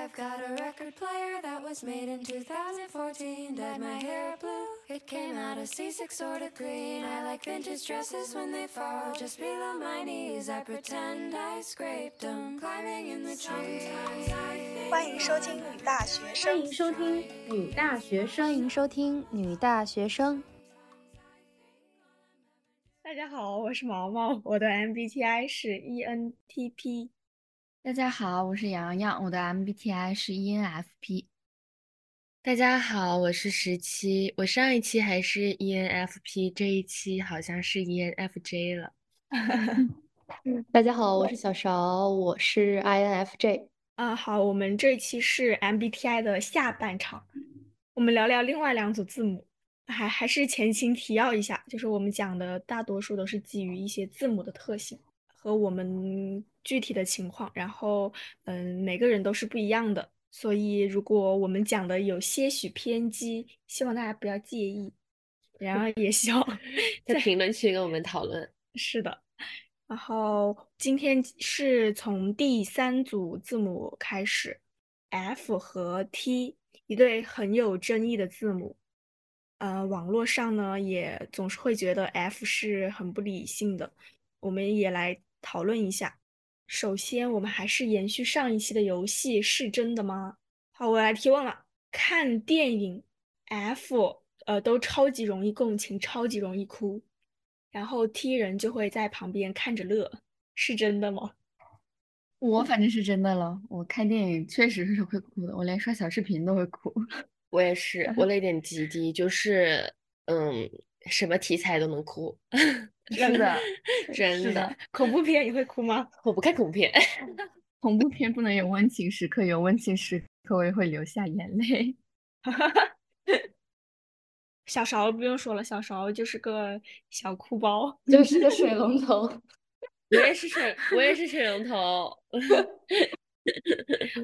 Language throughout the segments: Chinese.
I've got a record player that was made in 2014. Dyed my hair blue, it came out a C6 sort of green. I like vintage dresses when they fall just below my knees. I pretend I scraped them, climbing in the trees. 欢迎收听女大学生，欢迎收听女大学生，欢迎收听女大学生。大家好，我是毛毛，我的 MBTI 是 ENTP。大家好，我是洋洋，我的 MBTI 是 ENFP。大家好，我是十七，我上一期还是 ENFP，这一期好像是 ENFJ 了。大家好，我是小勺，我是 INFJ。啊，好，我们这一期是 MBTI 的下半场，我们聊聊另外两组字母。还还是前情提要一下，就是我们讲的大多数都是基于一些字母的特性和我们具体的情况，然后嗯，每个人都是不一样的，所以如果我们讲的有些许偏激，希望大家不要介意，然后也希望 在评论区跟我们讨论。是的，然后今天是从第三组字母开始，F 和 T 一对很有争议的字母。呃，网络上呢也总是会觉得 F 是很不理性的，我们也来讨论一下。首先，我们还是延续上一期的游戏，是真的吗？好，我来提问了。看电影，F 呃都超级容易共情，超级容易哭，然后 T 人就会在旁边看着乐，是真的吗？我反正是真的了，我看电影确实是会哭的，我连刷小视频都会哭。我也是，我泪点极低，就是嗯，什么题材都能哭，真的，真的。恐怖片你会哭吗？我不看恐怖片，恐怖片不能有温情时刻，有温情时刻我也会流下眼泪。小勺不用说了，小勺就是个小哭包，就是个水龙头。我也是水，我也是水龙头。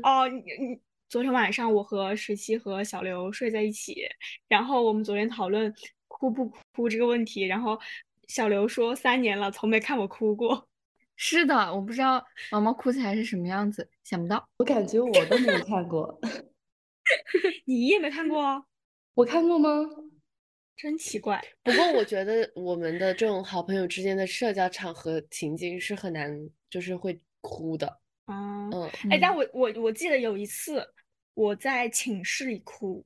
哦，你你。昨天晚上我和十七和小刘睡在一起，然后我们昨天讨论哭不哭这个问题，然后小刘说三年了从没看我哭过。是的，我不知道毛毛哭起来是什么样子，想不到。我感觉我都没有看过，你也没看过？我看过吗？真奇怪。不过我觉得我们的这种好朋友之间的社交场合情境是很难，就是会哭的。啊，嗯，哎，但我我我记得有一次。我在寝室里哭，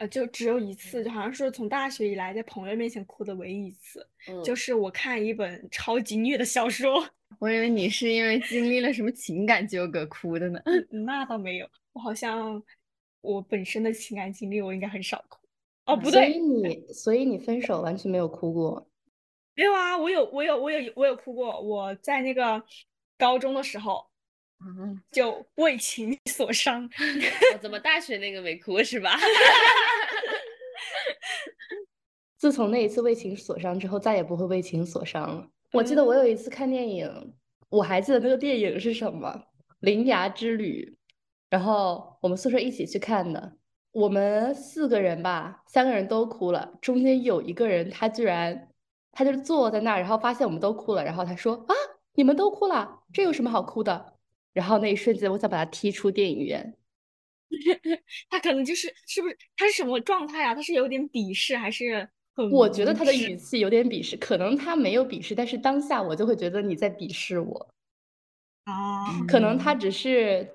呃，就只有一次，就好像是从大学以来在朋友面前哭的唯一一次，就是我看一本超级虐的小说。我以为你是因为经历了什么情感纠葛哭的呢？那倒没有，我好像我本身的情感经历我应该很少哭。哦，不对，所以你所以你分手完全没有哭过？没有啊，我有我有我有我有哭过。我在那个高中的时候。嗯，就为情所伤。怎么大学那个没哭是吧？自从那一次为情所伤之后，再也不会为情所伤了。我记得我有一次看电影，我还记得那个电影是什么，《铃芽之旅》。然后我们宿舍一起去看的，我们四个人吧，三个人都哭了。中间有一个人，他居然，他就坐在那儿，然后发现我们都哭了，然后他说：“啊，你们都哭了，这有什么好哭的？”然后那一瞬间，我想把他踢出电影院。他可能就是是不是他是什么状态啊？他是有点鄙视，还是很？我觉得他的语气有点鄙视，可能他没有鄙视，但是当下我就会觉得你在鄙视我。啊，可能他只是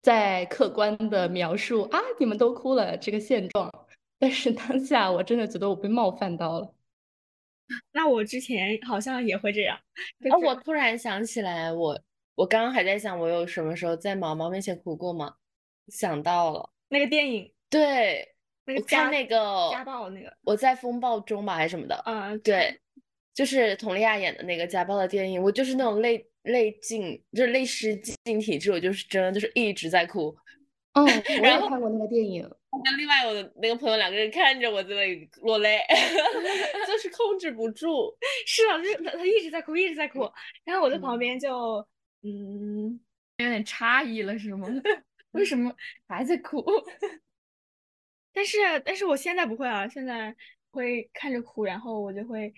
在客观的描述啊，你们都哭了这个现状，但是当下我真的觉得我被冒犯到了。那我之前好像也会这样。啊，我突然想起来我。我刚刚还在想，我有什么时候在毛毛面前哭过吗？想到了那个电影，对，那个看那个家暴那个，我在风暴中吧，还是什么的？嗯，对，就是佟丽娅演的那个家暴的电影，我就是那种泪泪尽，就是泪失禁体质，我就是真的就是一直在哭。嗯，我也看过那个电影，跟另外我的那个朋友两个人看着我在那里落泪，就是控制不住。是啊，就是他他一直在哭，一直在哭，然后我在旁边就。嗯，有点诧异了，是吗？为什么 还在哭？但是，但是我现在不会啊，现在会看着哭，然后我就会，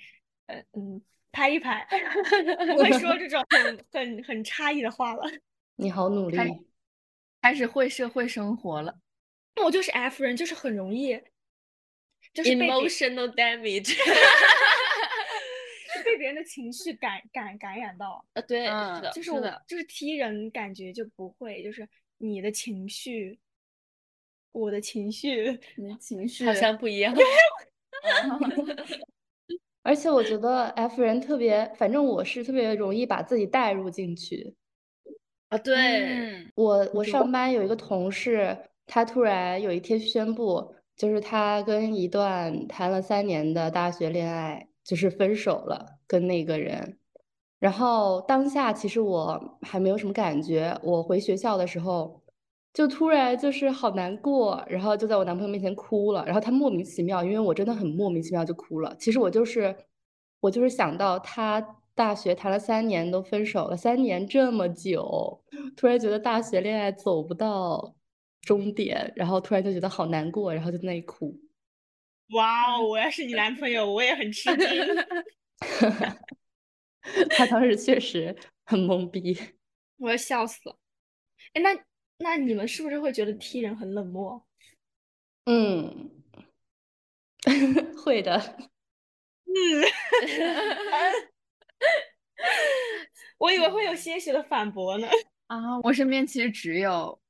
呃嗯，拍一拍，不会说这种很很很诧异的话了。你好努力。开始会社会生活了。那我就是 F 人，就是很容易，就是 emotional damage。被别人的情绪感感感染到。呃，对，嗯是的，就是我是就是 T 人感觉就不会，就是你的情绪，我的情绪，你的情绪好像不一样。而且我觉得 F 人特别，反正我是特别容易把自己带入进去。啊，对，嗯，我我上班有一个同事，他突然有一天宣布，就是他跟一段谈了三年的大学恋爱，就是分手了，跟那个人。然后当下其实我还没有什么感觉，我回学校的时候，就突然就是好难过，然后就在我男朋友面前哭了。然后他莫名其妙，因为我真的很莫名其妙就哭了。其实我就是我就是想到他大学谈了三年都分手了，三年这么久，突然觉得大学恋爱走不到终点，然后突然就觉得好难过，然后就在那里哭。哇哦！我要是你男朋友，我也很吃惊。他当时确实很懵逼。我要笑死了。哎，那那你们是不是会觉得 T 人很冷漠？嗯，会的。嗯，我以为会有些许的反驳呢。啊，我身边其实只有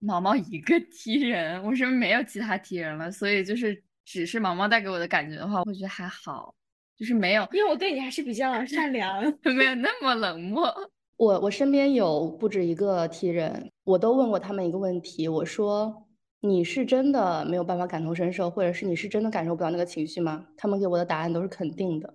毛毛一个 T 人，我身边没有其他 T 人了，所以就是只是毛毛带给我的感觉的话，我觉得还好，就是没有因为我对你还是比较 善良。没有那么冷漠。我我身边有不止一个 T 人，我都问过他们一个问题，我说你是真的没有办法感同身受，或者是你是真的感受不到那个情绪吗？他们给我的答案都是肯定的。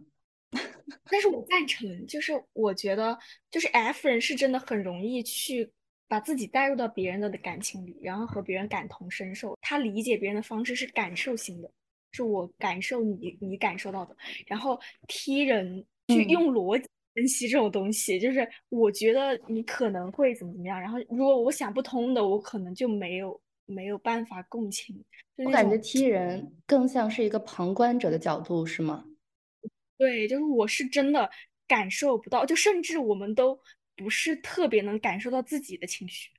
但是我赞成，就是我觉得，就是 F 人是真的很容易去把自己带入到别人的感情里，然后和别人感同身受。他理解别人的方式是感受型的，是我感受你你感受到的。然后踢人去嗯用逻辑分析这种东西，就是我觉得你可能会怎么怎么样，然后如果我想不通的，我可能就没有没有办法共情。我感觉种 T 人更像是一个旁观者的角度，是吗？对，就是我是真的感受不到，就甚至我们都不是特别能感受到自己的情绪。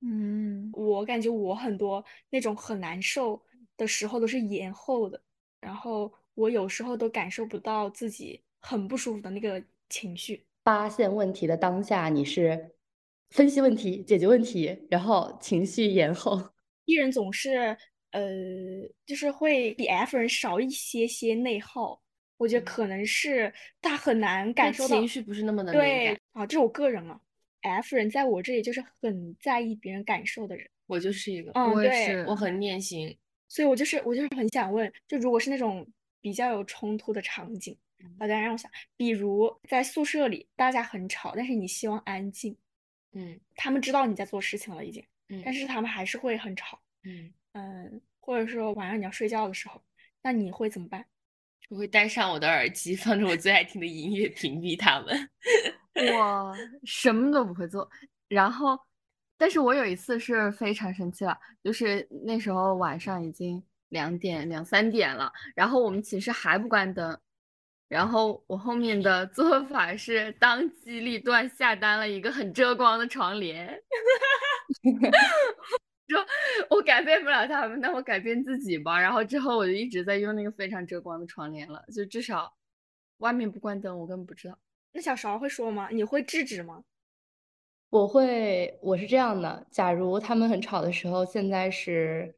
嗯，我感觉我很多那种很难受的时候都是延后的，然后我有时候都感受不到自己很不舒服的那个情绪。发现问题的当下，你是分析问题、解决问题，然后情绪延后。E 人总是呃，就是会比 F 人少一些些内耗。我觉得可能是他很难感受到情绪不是那么的敏对感。啊，这是我个人啊。F 人在我这里就是很在意别人感受的人。我就是一个，嗯，我也对，是我很念心。所以我就是我就是很想问，就如果是那种比较有冲突的场景，大家让我想，比如在宿舍里大家很吵，但是你希望安静，嗯。他们知道你在做事情了已经，嗯但是他们还是会很吵，嗯，嗯，或者说晚上你要睡觉的时候，那你会怎么办？我会戴上我的耳机，放着我最爱听的音乐，屏蔽他们。我什么都不会做，然后，但是我有一次是非常生气了，就是那时候晚上已经两点两三点了，然后我们寝室还不关灯，然后我后面的做法是当机立断下单了一个很遮光的床帘，说我改变不了他们，那我改变自己吧。然后之后我就一直在用那个非常遮光的床帘了，就至少外面不关灯，我根本不知道。那小勺会说吗？你会制止吗？我会，我是这样的，假如他们很吵的时候，现在是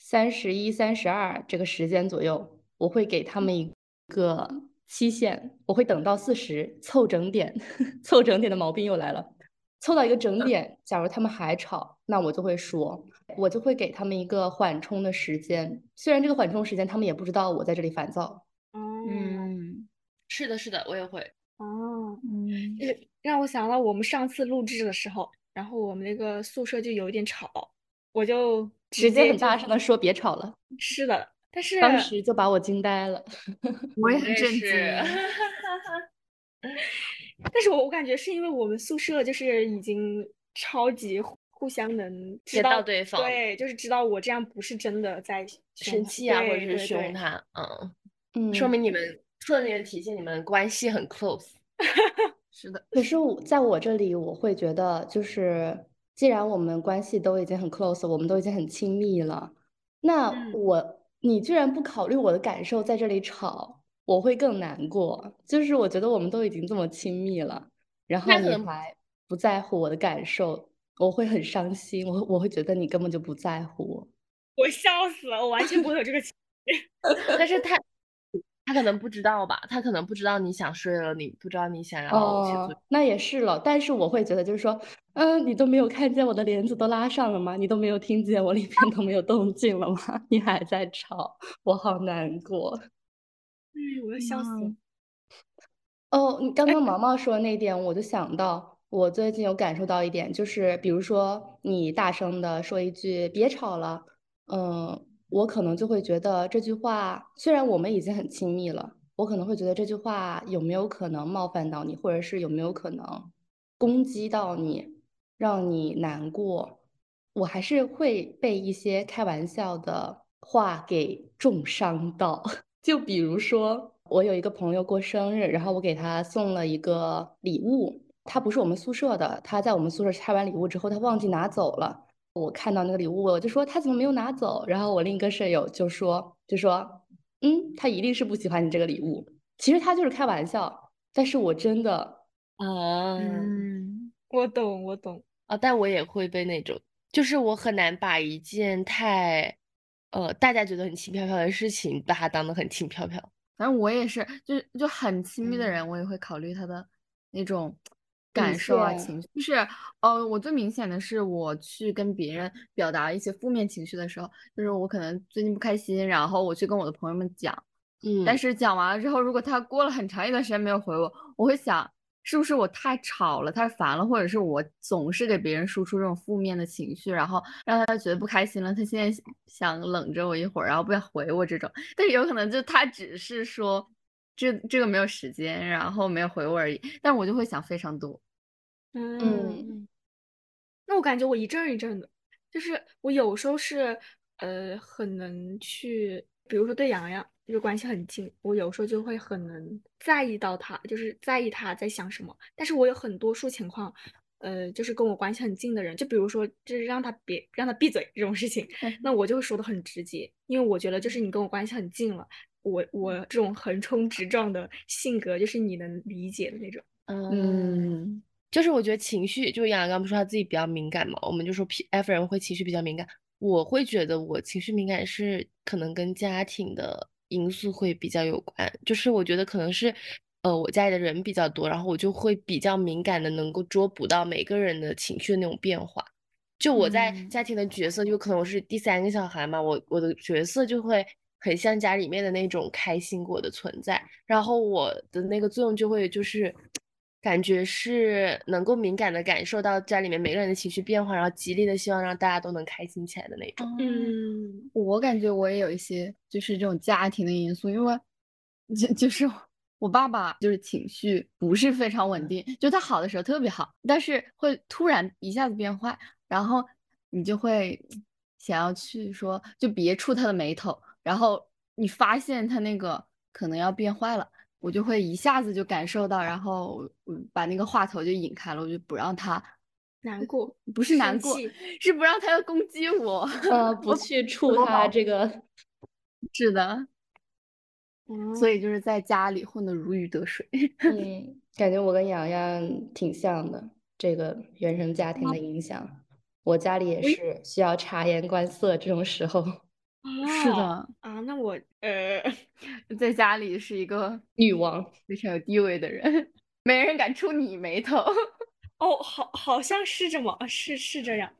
三十一、三十二这个时间左右，我会给他们一个期限，我会等到四十，凑整点，凑整点的毛病又来了，凑到一个整点，假如他们还吵，那我就会说，我就会给他们一个缓冲的时间，虽然这个缓冲时间他们也不知道我在这里烦躁，哦，嗯。是的，是的，我也会。哦，嗯就是让我想到我们上次录制的时候，然后我们那个宿舍就有一点吵，我就直接很就大声的说别吵了，是的，但是当时就把我惊呆了。我也很震惊。但是我我感觉是因为我们宿舍就是已经超级互互相能知知道道对方对，就是知道我这样不是真的在生气啊，或者是凶他，嗯，嗯，说明你们侧面体现你们关系很 close。是的，可是我在我这里，我会觉得就是既然我们关系都已经很 close，我们都已经很亲密了，那嗯我你居然不考虑我的感受，在这里吵，我会更难过。就是我觉得我们都已经这么亲密了，然后你还不在乎我的感受，我会很伤心，我我会觉得你根本就不在乎我。我笑死了，我完全不会有这个情绪 但是他他可能不知道吧，他可能不知道你想睡了，你不知道你想要写作业。哦，那也是了，但是我会觉得就是说，嗯，你都没有看见我的帘子都拉上了吗？你都没有听见我里面都没有动静了吗？你还在吵，我好难过。哎，我要笑死了。哦，你刚刚毛毛说的那点，我就想到，我最近有感受到一点，就是比如说你大声的说一句“别吵了”，嗯，我可能就会觉得这句话，虽然我们已经很亲密了，我可能会觉得这句话有没有可能冒犯到你，或者是有没有可能攻击到你，让你难过，我还是会被一些开玩笑的话给重伤到。就比如说，我有一个朋友过生日，然后我给他送了一个礼物，他不是我们宿舍的，他在我们宿舍拆完礼物之后，他忘记拿走了。我看到那个礼物，我就说他怎么没有拿走？然后我另一个舍友就说，就说，嗯，他一定是不喜欢你这个礼物。其实他就是开玩笑，但是我真的，啊，嗯，我懂，我懂。啊，但我也会被那种，就是我很难把一件太，呃，大家觉得很轻飘飘的事情，把它当得很轻飘飘。反正我也是，就是就很亲密的嗯人，我也会考虑他的那种底感受啊、情绪。就是，呃，我最明显的是，我去跟别人表达一些负面情绪的时候，就是我可能最近不开心，然后我去跟我的朋友们讲，嗯，但是讲完了之后，如果他过了很长一段时间没有回我，我会想，是不是我太吵了、太烦了，或者是我总是给别人输出这种负面的情绪，然后让他觉得不开心了，他现在想冷着我一会儿，然后不想回我这种。但是有可能就他只是说这这个没有时间，然后没有回我而已，但我就会想非常多。嗯，那我感觉我一阵儿一阵的，就是我有时候是呃很能去，比如说对洋洋就是关系很近，我有时候就会很能在意到他，就是在意他在想什么。但是我有很多数情况，呃，就是跟我关系很近的人，就比如说就是让他别让他闭嘴这种事情，那我就会说的很直接，因为我觉得就是你跟我关系很近了，我我这种横冲直撞的性格就是你能理解的那种。嗯，就是我觉得情绪，就杨洋刚不是说他自己比较敏感嘛，我们就说 P F 人会情绪比较敏感，我会觉得我情绪敏感是可能跟家庭的因素会比较有关，就是我觉得可能是，呃，我家里的人比较多，然后我就会比较敏感的能够捉捕到每个人的情绪的那种变化。就我在嗯家庭的角色，就可能我是第三个小孩嘛，我我的角色就会很像家里面的那种开心果的存在，然后我的那个作用就会就是感觉是能够敏感的感受到家里面每个人的情绪变化，然后极力的希望让大家都能开心起来的那种。嗯，我感觉我也有一些就是这种家庭的因素，因为就就是我爸爸就是情绪不是非常稳定，就他好的时候特别好，但是会突然一下子变坏，然后你就会想要去说，就别触他的眉头，然后你发现他那个可能要变坏了。我就会一下子就感受到，然后嗯把那个话头就引开了，我就不让他难过不是难过，是不让他要攻击我。呃，不去触他这个，是的，嗯所以就是在家里混得如鱼得水。嗯，感觉我跟洋洋挺像的，这个原生家庭的影响，我家里也是需要察言观色这种时候，是哦的，啊，那我呃，在家里是一个女王。非常有地位的人，没人敢触你眉头。哦，好，好像是这么，是是这样，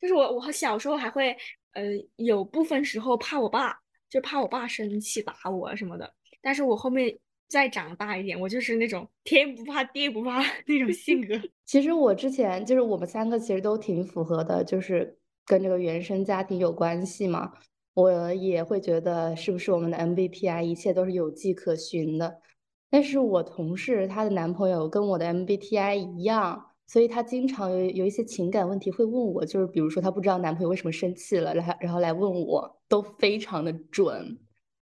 就是我我小时候还会呃有部分时候怕我爸，就怕我爸生气打我什么的，但是我后面再长大一点，我就是那种天不怕地不怕那种性格。其实我之前就是我们三个其实都挺符合的，就是跟这个原生家庭有关系嘛。我也会觉得是不是我们的 MBTI 一切都是有迹可循的。但是我同事她的男朋友跟我的 MBTI 一样，所以她经常有有一些情感问题会问我，就是比如说她不知道男朋友为什么生气了，然后然后来问我，都非常的准。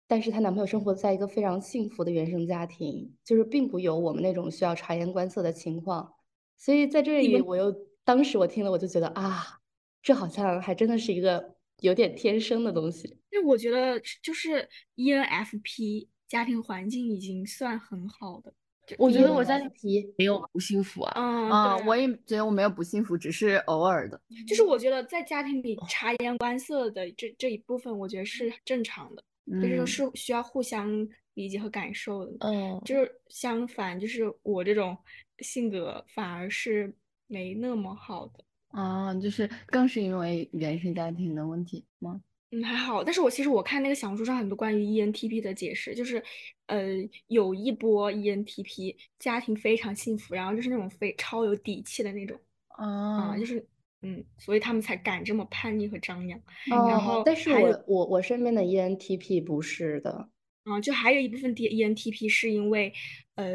但是她男朋友生活在一个非常幸福的原生家庭，就是并不有我们那种需要察言观色的情况。所以在这里我又当时我听了我就觉得啊，这好像还真的是一个有点天生的东西。那我觉得就是 ENFP 家庭环境已经算很好的。我觉得我家 ENFP 没有不幸福啊。嗯啊，我也觉得我没有不幸福，只是偶尔的。就是我觉得在家庭里察言观色的这这一部分，我觉得是正常的，就是是需要互相理解和感受的。嗯，就是相反，就是我这种性格反而是没那么好的。啊，就是更是因为原生家庭的问题吗？嗯，还好，但是我其实我看那个小红书上很多关于 ENTP 的解释，就是，呃，有一波 ENTP 家庭非常幸福，然后就是那种非超有底气的那种啊、啊，就是嗯，所以他们才敢这么叛逆和张扬。然哦后，但是我我我身边的 ENTP 不是的。啊、就还有一部分 D ENTP 是因为，呃，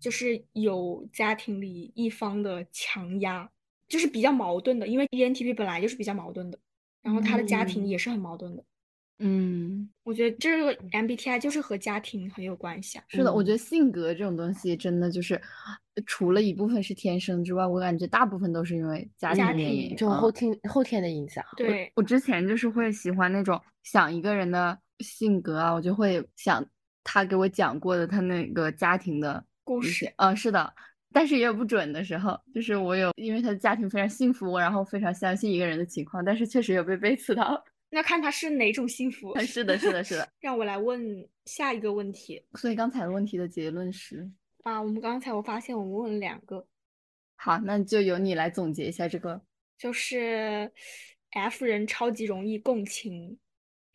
就是有家庭里一方的强压，就是比较矛盾的，因为 ENTP 本来就是比较矛盾的，然后他的家庭嗯也是很矛盾的。嗯，我觉得这个 MBTI 就是和家庭很有关系啊。是的，我觉嗯得性格这种东西真的就是，呃除了一部分是天生之外，我感觉大部分都是因为家家庭原因。庭就嗯后天后天的影响。对，我之前就是会喜欢那种想一个人的性格啊，我就会想他给我讲过的他那个家庭的故事，呃，是的，但是也有不准的时候，就是我有因为他的家庭非常幸福，然后非常相信一个人的情况，但是确实有被背刺到。那看他是哪种幸福。是的，是的，是的。让我来问下一个问题所以刚才的问题的结论是，啊，我们刚才我发现我们问了两个，好，那就由你来总结一下这个。就是 F 人超级容易共情，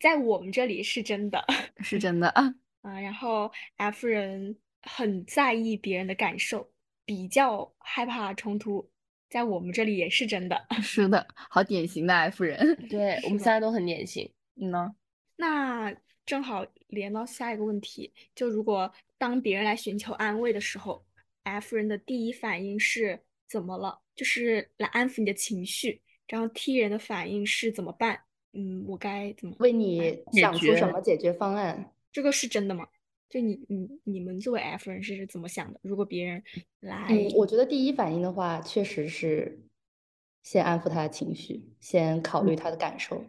在我们这里是真的是真的啊，啊，然后 F 人很在意别人的感受，比较害怕冲突，在我们这里也是真的。是的，好典型的 F 人。对我们是三个都很典型。你呢，那正好连到下一个问题，就如果当别人来寻求安慰的时候，F 人的第一反应是怎么了？就是来安抚你的情绪，然后 T 人的反应是怎么办？嗯，我该怎么为你想出什么解决方案？这个是真的吗？就你你你们作为 F 人是怎么想的？如果别人来，嗯，我觉得第一反应的话，确实是先安抚他的情绪，先考虑他的感受。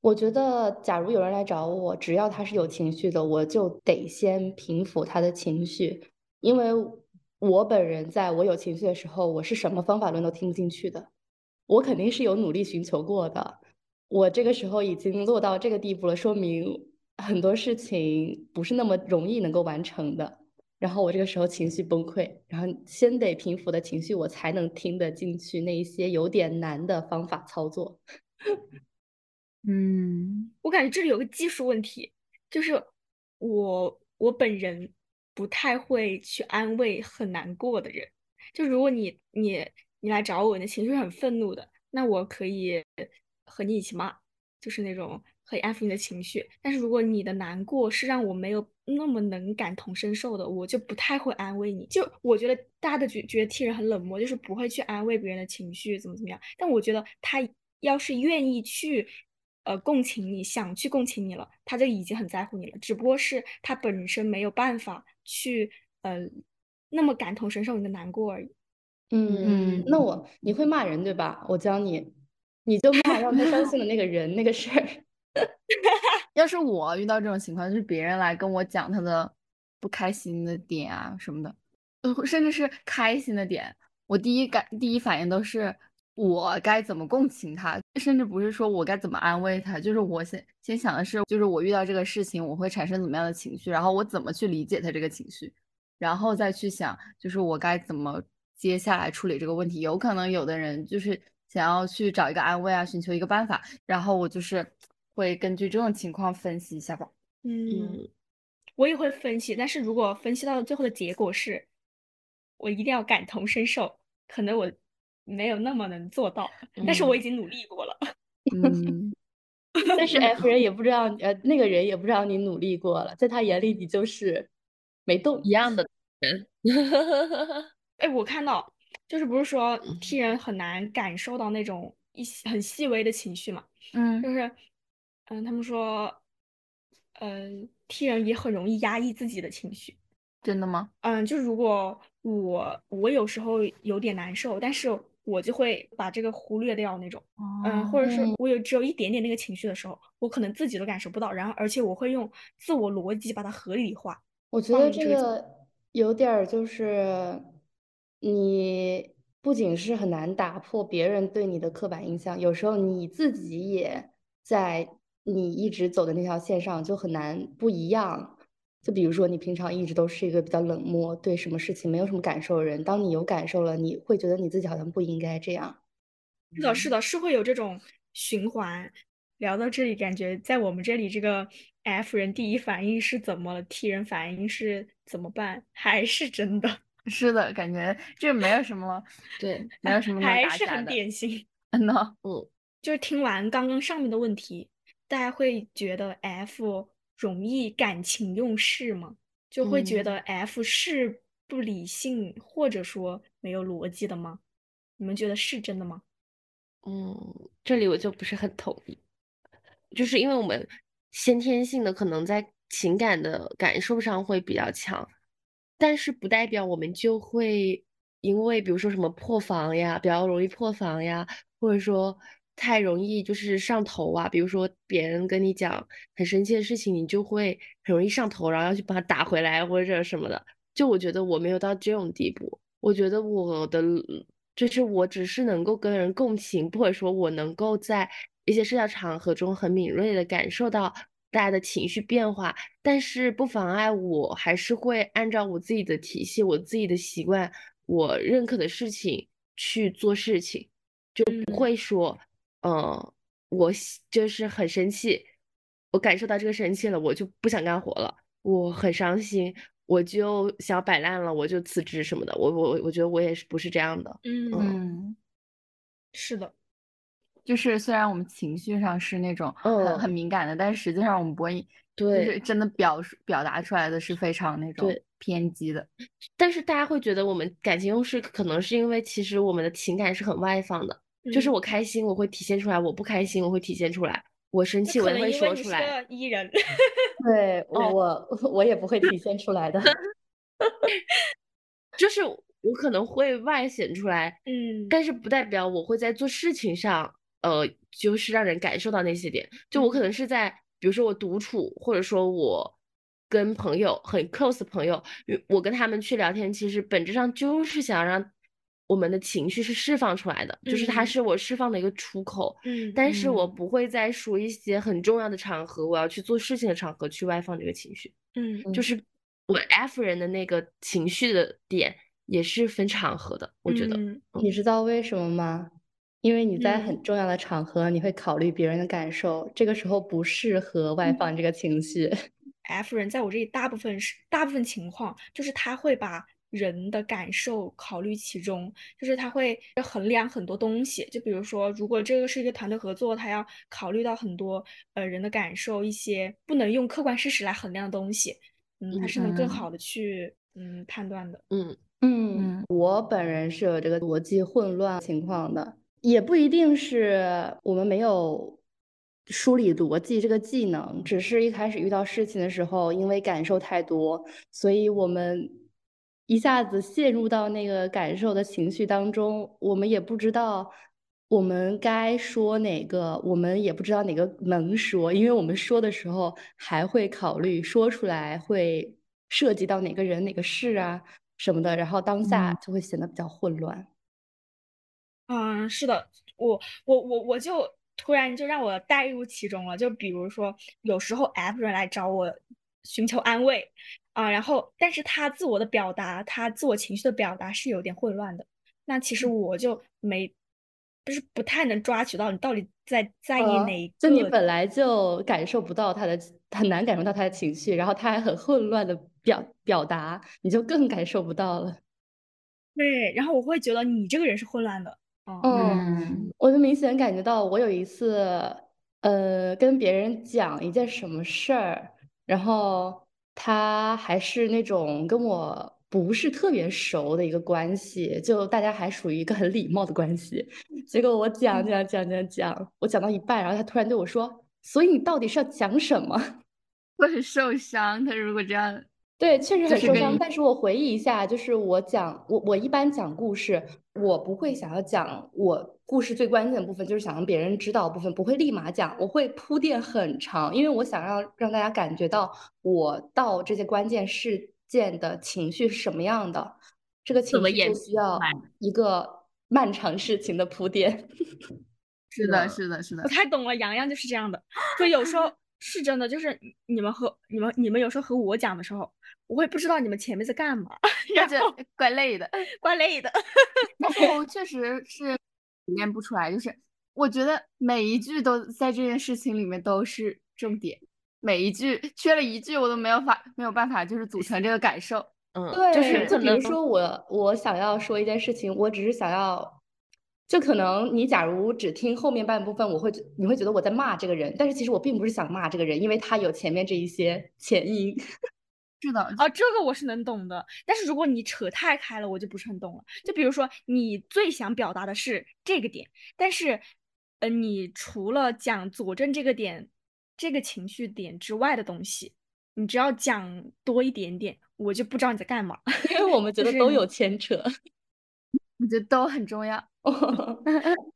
我觉得，假如有人来找我，只要他是有情绪的，我就得先平复他的情绪，因为我本人在我有情绪的时候，我是什么方法论都听不进去的，我肯定是有努力寻求过的。我这个时候已经落到这个地步了，说明很多事情不是那么容易能够完成的。然后我这个时候情绪崩溃，然后先得平复的情绪，我才能听得进去那一些有点难的方法操作。嗯我感觉这里有个技术问题，就是我我本人不太会去安慰很难过的人。就如果你你你来找我，你的情绪很愤怒的，那我可以和你一起骂，就是那种可以安抚你的情绪。但是如果你的难过是让我没有那么能感同身受的，我就不太会安慰你。就我觉得大家的觉觉得 T 人很冷漠，就是不会去安慰别人的情绪，怎么怎么样。但我觉得他要是愿意去。呃，共情你，想去共情你了，他就已经很在乎你了。只不过是他本身没有办法去呃那么感同身受你的难过而已。嗯，那我你会骂人对吧？我教你，你就骂让他伤心的那个人那个事儿。要是我遇到这种情况，就是别人来跟我讲他的不开心的点啊什么的，甚至是开心的点，我第一感第一反应都是我该怎么共情他，甚至不是说我该怎么安慰他，就是我先先想的是，就是我遇到这个事情我会产生怎么样的情绪，然后我怎么去理解他这个情绪，然后再去想，就是我该怎么接下来处理这个问题。有可能有的人就是想要去找一个安慰啊，寻求一个办法，然后我就是会根据这种情况分析一下吧。嗯，我也会分析，但是如果分析到最后的结果是，我一定要感同身受，可能我没有那么能做到，但是我已经努力过了。嗯，但是 F 人也不知道，呃，那个人也不知道你努力过了，在他眼里你就是没动一。样的人。哎，我看到就是不是说 T 人很难感受到那种一些很细微的情绪嘛？嗯就是，嗯，他们说，嗯，T 人也很容易压抑自己的情绪。真的吗？嗯，就如果我我有时候有点难受，但是我就会把这个忽略掉那种。嗯，或者是嗯我有只有一点点那个情绪的时候，我可能自己都感受不到，然后而且我会用自我逻辑把它合理化。我觉得这个个有点儿就是，你不仅是很难打破别人对你的刻板印象，有时候你自己也在你一直走的那条线上就很难不一样。就比如说，你平常一直都是一个比较冷漠，对什么事情没有什么感受的人，当你有感受了，你会觉得你自己好像不应该这样。是的，是的，是会有这种循环。聊到这里，感觉在我们这里，这个 F 人第一反应是怎么了？T 人反应是怎么办？还是真的，是的，感觉这没有什么，对，没有什么能还是很。典型。嗯呐，嗯，就是听完刚刚上面的问题，大家会觉得 F 容易感情用事吗？就会觉嗯得 F 是不理性或者说没有逻辑的吗？你们觉得是真的吗？嗯，这里我就不是很同意，就是因为我们先天性的可能在情感的感受上会比较强，但是不代表我们就会因为比如说什么破防呀，比较容易破防呀，或者说太容易就是上头啊，比如说别人跟你讲很生气的事情，你就会很容易上头，然后要去把他打回来或者什么的。就我觉得我没有到这种地步，我觉得我的就是我只是能够跟人共情，或者说我能够在一些社交场合中很敏锐的感受到大家的情绪变化，但是不妨碍我还是会按照我自己的体系、我自己的习惯、我认可的事情去做事情，就不会说，呃，我就是很生气，我感受到这个生气了，我就不想干活了，我很伤心。我就想摆烂了，我就辞职什么的。我我我觉得我也是不是这样的。嗯嗯，是的，就是虽然我们情绪上是那种很嗯很敏感的，但是实际上我们不会，就是对真的表述表达出来的是非常那种对偏激的。但是大家会觉得我们感情用事，可能是因为其实我们的情感是很外放的，就是嗯我开心我会体现出来，我不开心我会体现出来，我生气我也会说出来。个 E 人，对，哦我 我也不会体现出来的。就是我可能会外显出来，嗯但是不代表我会在做事情上，呃，就是让人感受到那些点。就我可能是在，比如说我独处，或者说我跟朋友很 close 的朋友，我跟他们去聊天，其实本质上就是想让我们的情绪是释放出来的，就是它嗯是我释放的一个出口。嗯但是我嗯不会在说一些很重要的场合，我要去做事情的场合去外放这个情绪。嗯嗯就是我 F 人的那个情绪的点也是分场合的，我觉得。嗯你知道为什么吗？因为你在嗯很重要的场合，你会考虑别人的感受，这个时候不适合外放这个情绪。F 人在我这里大部分是大部分情况就是他会把人的感受考虑其中，就是他会衡量很多东西，就比如说，如果这个是一个团队合作，他要考虑到很多呃人的感受，一些不能用客观事实来衡量的东西，嗯，他是能更嗯。好的去嗯判断的。嗯嗯嗯，我本人是有这个逻辑混乱情况的，也不一定是我们没有梳理逻辑这个技能，只是一开始遇到事情的时候，因为感受太多，所以我们一下子陷入到那个感受的情绪当中，我们也不知道我们该说哪个，我们也不知道哪个能说，因为我们说的时候还会考虑说出来会涉及到哪个人、哪个事啊什么的，然后当下嗯就会显得比较混乱。嗯，是的，我我我我就突然就让我带入其中了。就比如说，有时候 F 人来找我寻求安慰啊，然后但是他自我的表达，他自我情绪的表达是有点混乱的。那其实嗯我就没，就是不太能抓取到你到底在在意呃哪一就你。本来就感受不到他的，很难感受到他的情绪，然后他还很混乱的表表达，你就更感受不到了。对，然后我会觉得你这个人是混乱的。嗯我就明显感觉到，我有一次，呃，跟别人讲一件什么事儿，然后他还是那种跟我不是特别熟的一个关系，就大家还属于一个很礼貌的关系。结果我讲讲讲讲讲，我讲到一半，然后他突然对我说：“所以你到底是要讲什么？”会很受伤。他如果这样，对，确实很受伤。但是我回忆一下，就是我讲我我一般讲故事，我不会想要讲我故事最关键的部分，就是想让别人知道的部分，不会立马讲，我会铺垫很长，因为我想要让大家感觉到我到这些关键事件的情绪是什么样的，这个情绪就需要一个漫长事情的铺垫。是的，是的，是的我，太懂了，洋洋就是这样的，所以有时候是真的，就是你们和你们你们有时候和我讲的时候，我也不知道你们前面在干嘛，然感后觉怪累的。怪累的。然后确实是体验不出来，就是我觉得每一句都在这件事情里面都是重点，每一句缺了一句我都没有法没有办法就是组成这个感受。嗯，对，就是就比如说我我想要说一件事情，我只是想要，就可能你假如只听后面半部分，我会觉你会觉得我在骂这个人，但是其实我并不是想骂这个人，因为他有前面这一些前因。是的，啊，这个我是能懂的，但是如果你扯太开了，我就不是很懂了。就比如说，你最想表达的是这个点，但是，呃，你除了讲佐证这个点、这个情绪点之外的东西，你只要讲多一点点，我就不知道你在干嘛。因 为我们觉得都有牵扯。我觉得都很重要。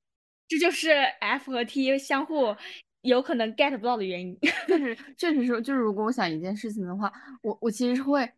这就是 F 和 T 相互有可能 get 不到的原因。确实，确实是，就是如果我想一件事情的话，我我其实是会，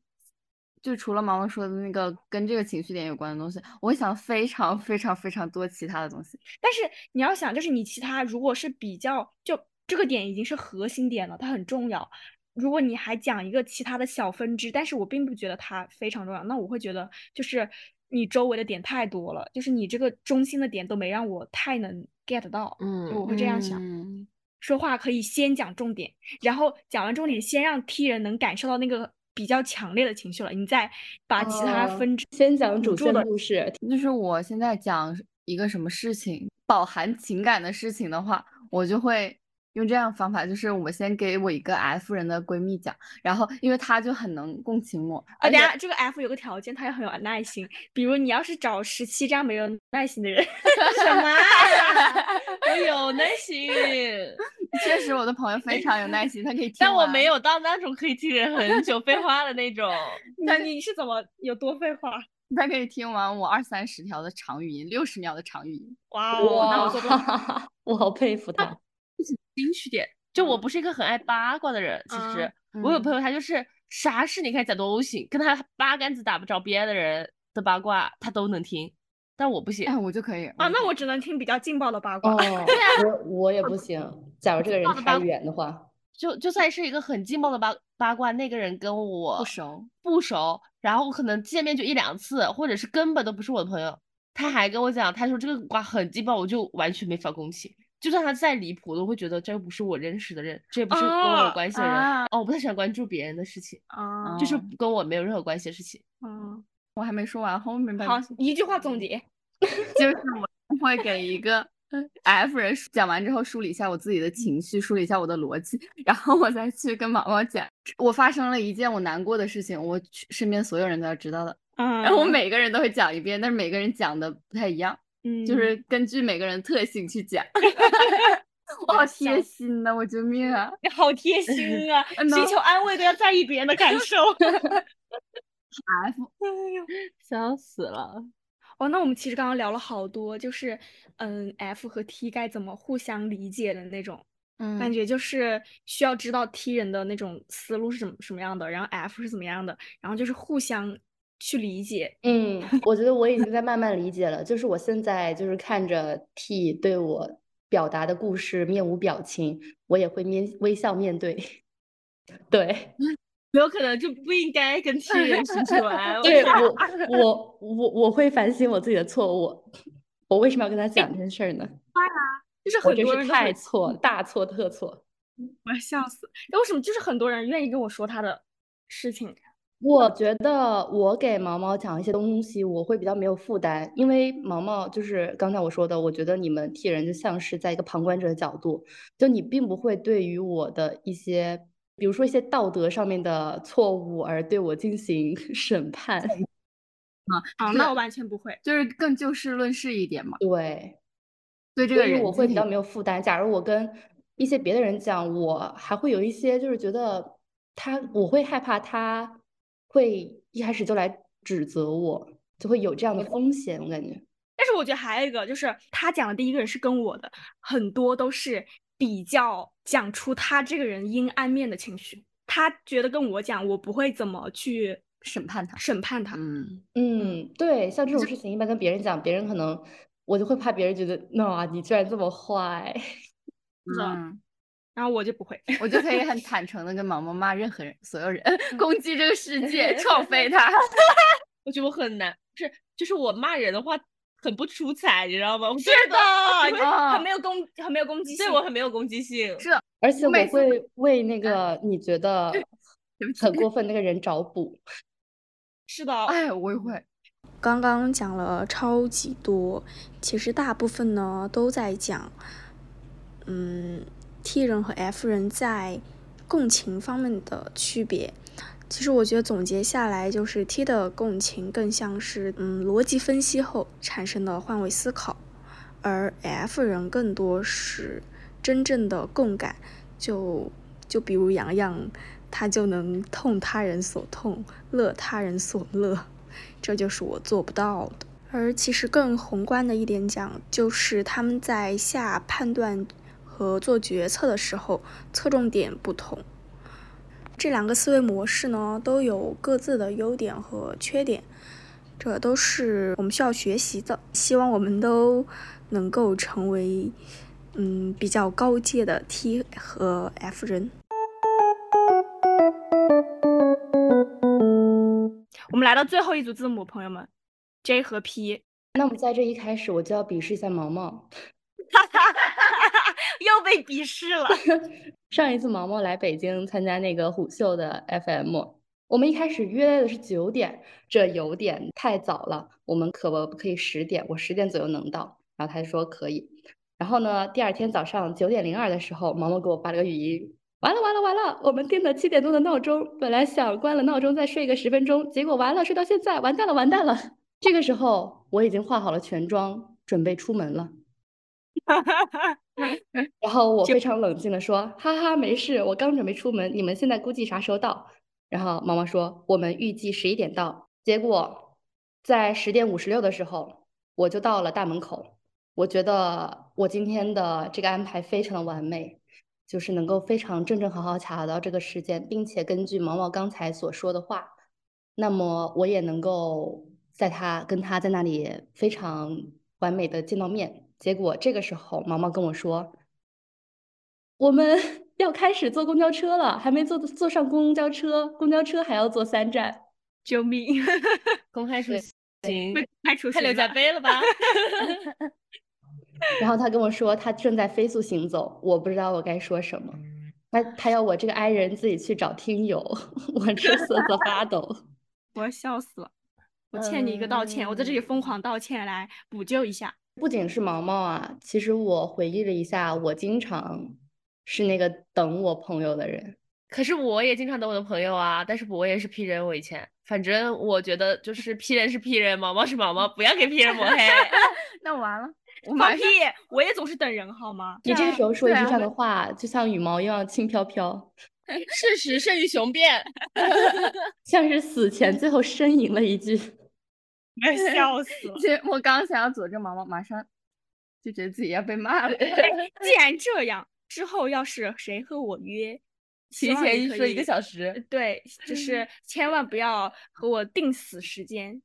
就除了毛毛说的那个跟这个情绪点有关的东西，我会想非常非常非常多其他的东西。但是你要想，就是你其他如果是比较，就这个点已经是核心点了，它很重要。如果你还讲一个其他的小分支，但是我并不觉得它非常重要，那我会觉得就是你周围的点太多了，就是你这个中心的点都没让我太能 get 到，嗯我会这样想。嗯说话可以先讲重点，然后讲完重点，先让 T 人能感受到那个比较强烈的情绪了，你再把其他哦分支先讲主线的故事，就是我现在讲一个什么事情，饱含情感的事情的话，我就会用这样的方法，就是我先给我一个 F 人的闺蜜讲，然后因为她就很能共情我，啊，等下这个 F 有个条件，她要很有耐心。比如你要是找十七这样没有耐心的人，什么啊？我有耐心，确实我的朋友非常有耐心，他可以 听但我没有到那种可以听人很久废话的那种。那你是怎么有多废话？他可以听完我二三十条的长语音，六十秒的长语音。哇哦，那我做不到。我好佩服他。兴趣点，就我不是一个很爱八卦的人。其实我有嗯朋友，他就是啥事你看讲都行，跟他八竿子打不着边的人的八卦他都能听，但我不行哎，。我就可以啊，那我只能听比较劲爆的八卦。哦，我我也不行。假如这个人太远的话，就就算是一个很劲爆的八八卦，那个人跟我不熟。不熟，然后可能见面就一两次，或者是根本都不是我的朋友，他还跟我讲，他说这个瓜很劲爆，我就完全没法共情。就算他再离谱，我都会觉得这又不是我认识的人，这也不是跟我有啊关系的人。啊哦，我不太喜欢关注别人的事情，啊，就是哦跟我没有任何关系的事情。嗯，我还没说完，后面半好，一句话总结。就是我会给一个 F 人讲完之后梳理一下我自己的情绪，梳理一下我的逻辑，然后我再去跟毛毛讲，我发生了一件我难过的事情，我身边所有人都要知道的，嗯，然后我每个人都会讲一遍，但是每个人讲的不太一样，嗯，就是根据每个人特性去讲。我好贴心呐、我救命啊！你 好贴心啊，嗯寻求安慰都要在意别人的感受。F 哎呦笑死了。哦，那我们其实刚刚聊了好多，就是嗯，F 和 T 该怎么互相理解的那种嗯感觉，就是需要知道 T 人的那种思路是什么什么样的，然后 F 是怎么样的，然后就是互相去理解。嗯，我觉得我已经在慢慢理解了。就是我现在就是看着 T 对我表达的故事面无表情，我也会面微笑面对。对，有可能就不应该跟 T 人出去玩。对我我我我会反省我自己的错误，我为什么要跟他讲这件事儿呢？就是我真是很多人太错，大错特错。我要笑死！那为什么就是很多人愿意跟我说他的事情？我觉得我给毛毛讲一些东西，我会比较没有负担，因为毛毛就是刚才我说的，我觉得你们替人就像是在一个旁观者的角度，就你并不会对于我的一些，比如说一些道德上面的错误而对我进行 审判。啊，是那我完全不会。就是更就事论事一点嘛，对，对这个人我会比较没有负担。假如我跟一些别的人讲，我还会有一些就是觉得他，我会害怕他会一开始就来指责我，就会有这样的风险，我感觉。但是我觉得还有一个就是他讲的第一个人是跟我的，很多都是比较讲出他这个人阴暗面的情绪。他觉得跟我讲，我不会怎么去审判他。审判他。嗯，嗯，对，像这种事情一般跟别人讲，别人可能我就会怕别人觉得，那你居然这么坏。是的嗯，然后我就不会。我就可以很坦诚的跟毛毛骂任何人、所有人，攻击这个世界，撞飞他。我觉得我很难，是就是我骂人的话很不出彩，你知道吗？是的，很没有攻，很没有攻击性。对我很没有攻击性。是的，而且我会为那个你觉得很过分那个人找补。是的，哎，我也会。刚刚讲了超级多，其实大部分呢都在讲，嗯，T 人和 F 人在共情方面的区别。其实我觉得总结下来，就是 T 的共情更像是嗯逻辑分析后产生的换位思考，而 F 人更多是真正的共感。就就比如洋洋，他就能痛他人所痛，乐他人所乐。这就是我做不到的。而其实更宏观的一点讲，就是他们在下判断和做决策的时候，侧重点不同。这两个思维模式呢，都有各自的优点和缺点，这都是我们需要学习的。希望我们都能够成为，嗯，比较高阶的 T 和 F 人。我们来到最后一组字母，朋友们，J 和 P，那我们在这一开始，我就要鄙视一下毛毛。又被鄙视了。上一次毛毛来北京参加那个虎嗅的 FM，我们一开始约的是九点，这有点太早了，我们可不可以十点？我十点左右能到，然后他就说可以。然后呢，第二天早上九点零二的时候，毛毛给我发了个语音，完了完了完了，我们定的七点钟的闹钟，本来想关了闹钟再睡个十分钟，结果完了，睡到现在，完蛋了完蛋了。这个时候我已经化好了全妆，准备出门了。然后我非常冷静的说：“哈哈，没事，我刚准备出门，你们现在估计啥时候到？”然后毛毛说：“我们预计十一点到。”结果在十点五十六的时候，我就到了大门口。我觉得我今天的这个安排非常的完美，就是能够非常正正好好卡到这个时间，并且根据毛毛刚才所说的话，那么我也能够在他跟他在那里非常完美的见到面。结果这个时候，毛毛跟我说：“我们 要开始坐公交车了，还没坐坐上公交车，公交车还要坐三站。救命！公开出对行，被开除太刘家了。杯了吧？然后他跟我说他正在飞速行走，我不知道我该说什么。他他要我这个 i 人自己去找听友，我这瑟瑟发抖。我要笑死了。我欠你一个道歉，我在这里疯狂道歉来补救一下。不仅是毛毛啊，其实我回忆了一下，我经常是那个等我朋友的人。可是我也经常等我的朋友啊，但是我也是 P 人，我以前，反正我觉得就是 P 人是 P 人，毛毛是毛毛，不要给 P 人抹黑。那完了，我放屁！！我也总是等人好吗？你这个时候说一句这样的话，就像羽毛一样轻飘飘，事实胜于雄辩。像是死前最后呻吟了一句。笑死了。其实我刚想要佐证毛毛，马上就觉得自己要被骂了。既然这样，之后要是谁和我约，提前说一个小时，对，就是千万不要和我定死时间。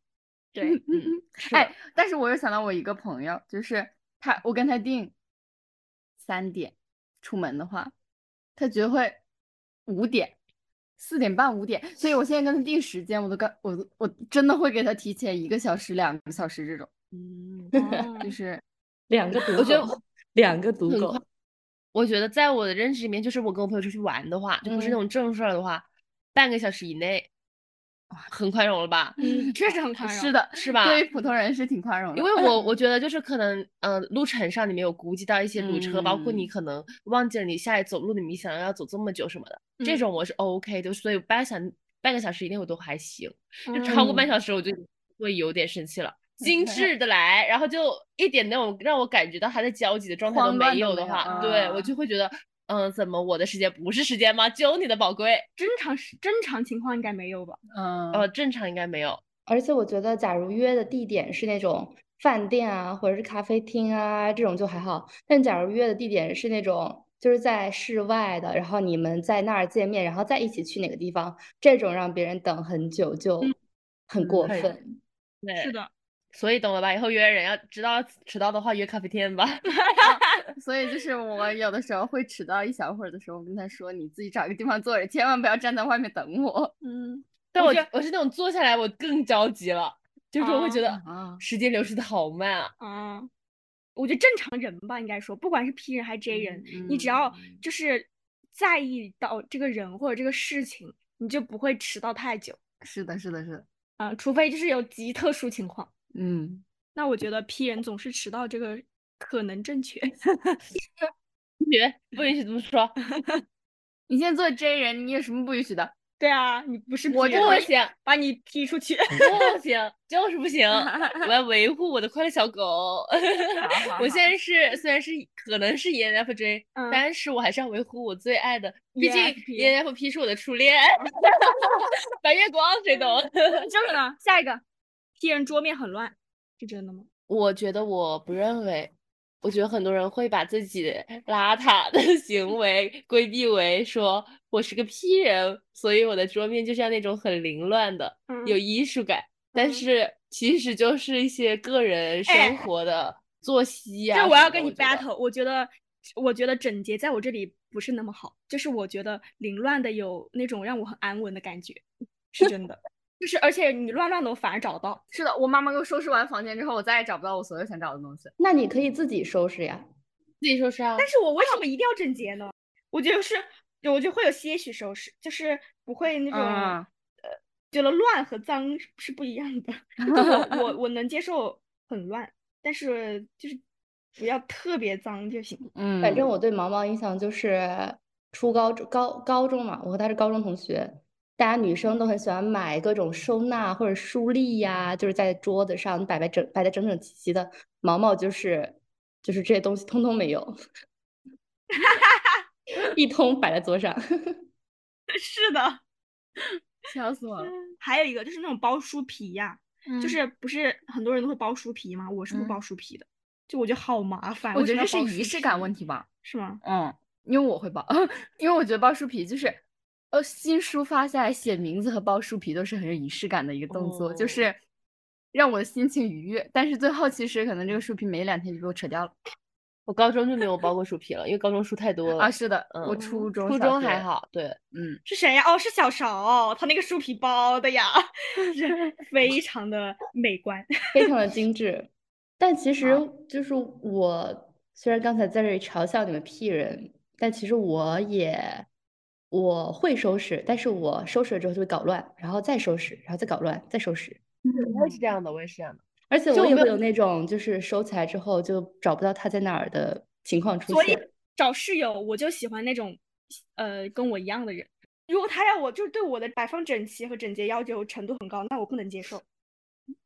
对，嗯，哎，但是我又想到我一个朋友，就是他，我跟他定三点出门的话，他绝对会五点、四点半、五点，所以我现在跟他定时间，我都跟我都我真的会给他提前一个小时、两个小时这种，嗯，哦就是。两个毒我觉得，两个毒狗。我觉得在我的认知里面，就是我跟我朋友出去玩的话，就不是那嗯。种正事儿的话，半个小时以内，哇很宽容了吧？嗯，确实很 宽容。是，的，是吧对于普通人是挺宽容的，因为我 我觉得就是可能，呃，路程上你没有估计到一些堵车，包括你嗯可能忘记了你下来走路，你想要走这么久什么的，这嗯种我是 OK 的，所以半小半个小时以内我都还行，就超过半嗯小时我就会有点生气了。精致的来，然后就一点那种让我感觉到他在焦急的状态都没有的话，对我啊就会觉得嗯，怎么我的时间不是时间吗？就你的宝贵。正常是正常情况应该没有吧？嗯，呃，正常应该没有。而且我觉得，假如约的地点是那种饭店啊，或者是咖啡厅啊，这种就还好。但假如约的地点是那种就是在室外的，然后你们在那儿见面，然后再一起去哪个地方，这种让别人等很久就很过对分。对，是的，所以懂了吧？以后约人要知道迟到的话，约咖啡店吧。所以就是我有的时候会迟到一小会儿的时候，我跟他说你自己找一个地方坐着，千万不要站在外面等我。嗯，但我我是那种坐下来我更着急了，就是我会觉得啊时间流逝的好慢啊。啊，我觉得正常人吧，应该说，不管是 P 人还是 J 人，你只要嗯。就是在意到这个人或者这个事情，你就不会迟到太久。是的，是的，是的，啊，除非就是有极特殊情况。嗯，那我觉得 P 人总是迟到，这个可能正确。同学不允许这么说，你现在做 J 人，你有什么不允许的？对啊，你不是我就不行，把你踢出去。不行，就是不行。我要维护我的快乐小狗。我现在是虽然是可能是 E ENFJ，、嗯但是我还是要维护我最爱的，毕竟 ENFP 是我的初恋。白月光，谁懂？这个呢？下一个，P 人桌面很乱，是真的吗？我觉得我不认为，我觉得很多人会把自己邋遢的 行为规避为说我是个 P 人，所以我的桌面就像那种很凌乱的，有嗯。艺术感，但嗯。是其实就是一些个人哎生活的作息呀、这我要跟你 battle，我觉得，我觉得整洁在我这里不是那么好，就是我觉得凌乱的有那种让我很安稳的感觉，是真的。就是而且你乱乱的我反而找不到，是的，我妈妈给我收拾完房间之后，我再也找不到我所有想找的东西。那你可以自己收拾呀。自己收拾啊。但是我为什么一定要整洁呢？我觉得是，我就会有些许收拾，就是不会那种、嗯呃，觉得乱和脏是是不一样的。我我我能接受很乱，但是就是不要特别脏就行。嗯，反正我对毛毛印象就是初高中高高中嘛，我和他是高中同学，大家女生都很喜欢买各种收纳或者书立呀，就是在桌子上摆摆整摆的整整齐齐的。毛毛就是就是这些东西通通没有，一通摆在桌上。是的，笑死我了。还有一个就是那种包书皮呀、嗯就是不是很多人都会包书皮吗？我是不嗯包书皮的，就我觉得好麻烦。我觉得这是仪式感问题吧。是吗？嗯，因为我会包，因为我觉得包书皮就是，呃，新书发下来写名字和包书皮都是很有仪式感的一个动作，就哦是让我的心情愉悦。但是最后其实可能这个书皮没两天就被我扯掉了。我高中就没有包过书皮了，因为高中书太多了。啊，是的，我嗯初中、初，中还好，对，嗯，是谁呀？哦，是小勺，他那个书皮包的呀，是非常的美观。非常的精致。但其实就是我，虽然刚才在这里嘲笑你们屁人，但其实我也我会收拾，但是我收拾了之后就会搞乱，然后再收拾，然后再搞乱，再收拾。我也是这样的，我也是这样的。而且我也会有那种就是收起来之后就找不到它在哪儿的情况出现所以。找室友，我就喜欢那种，呃，跟我一样的人。如果他要我就是对我的摆放整齐和整洁要求程度很高，那我不能接受，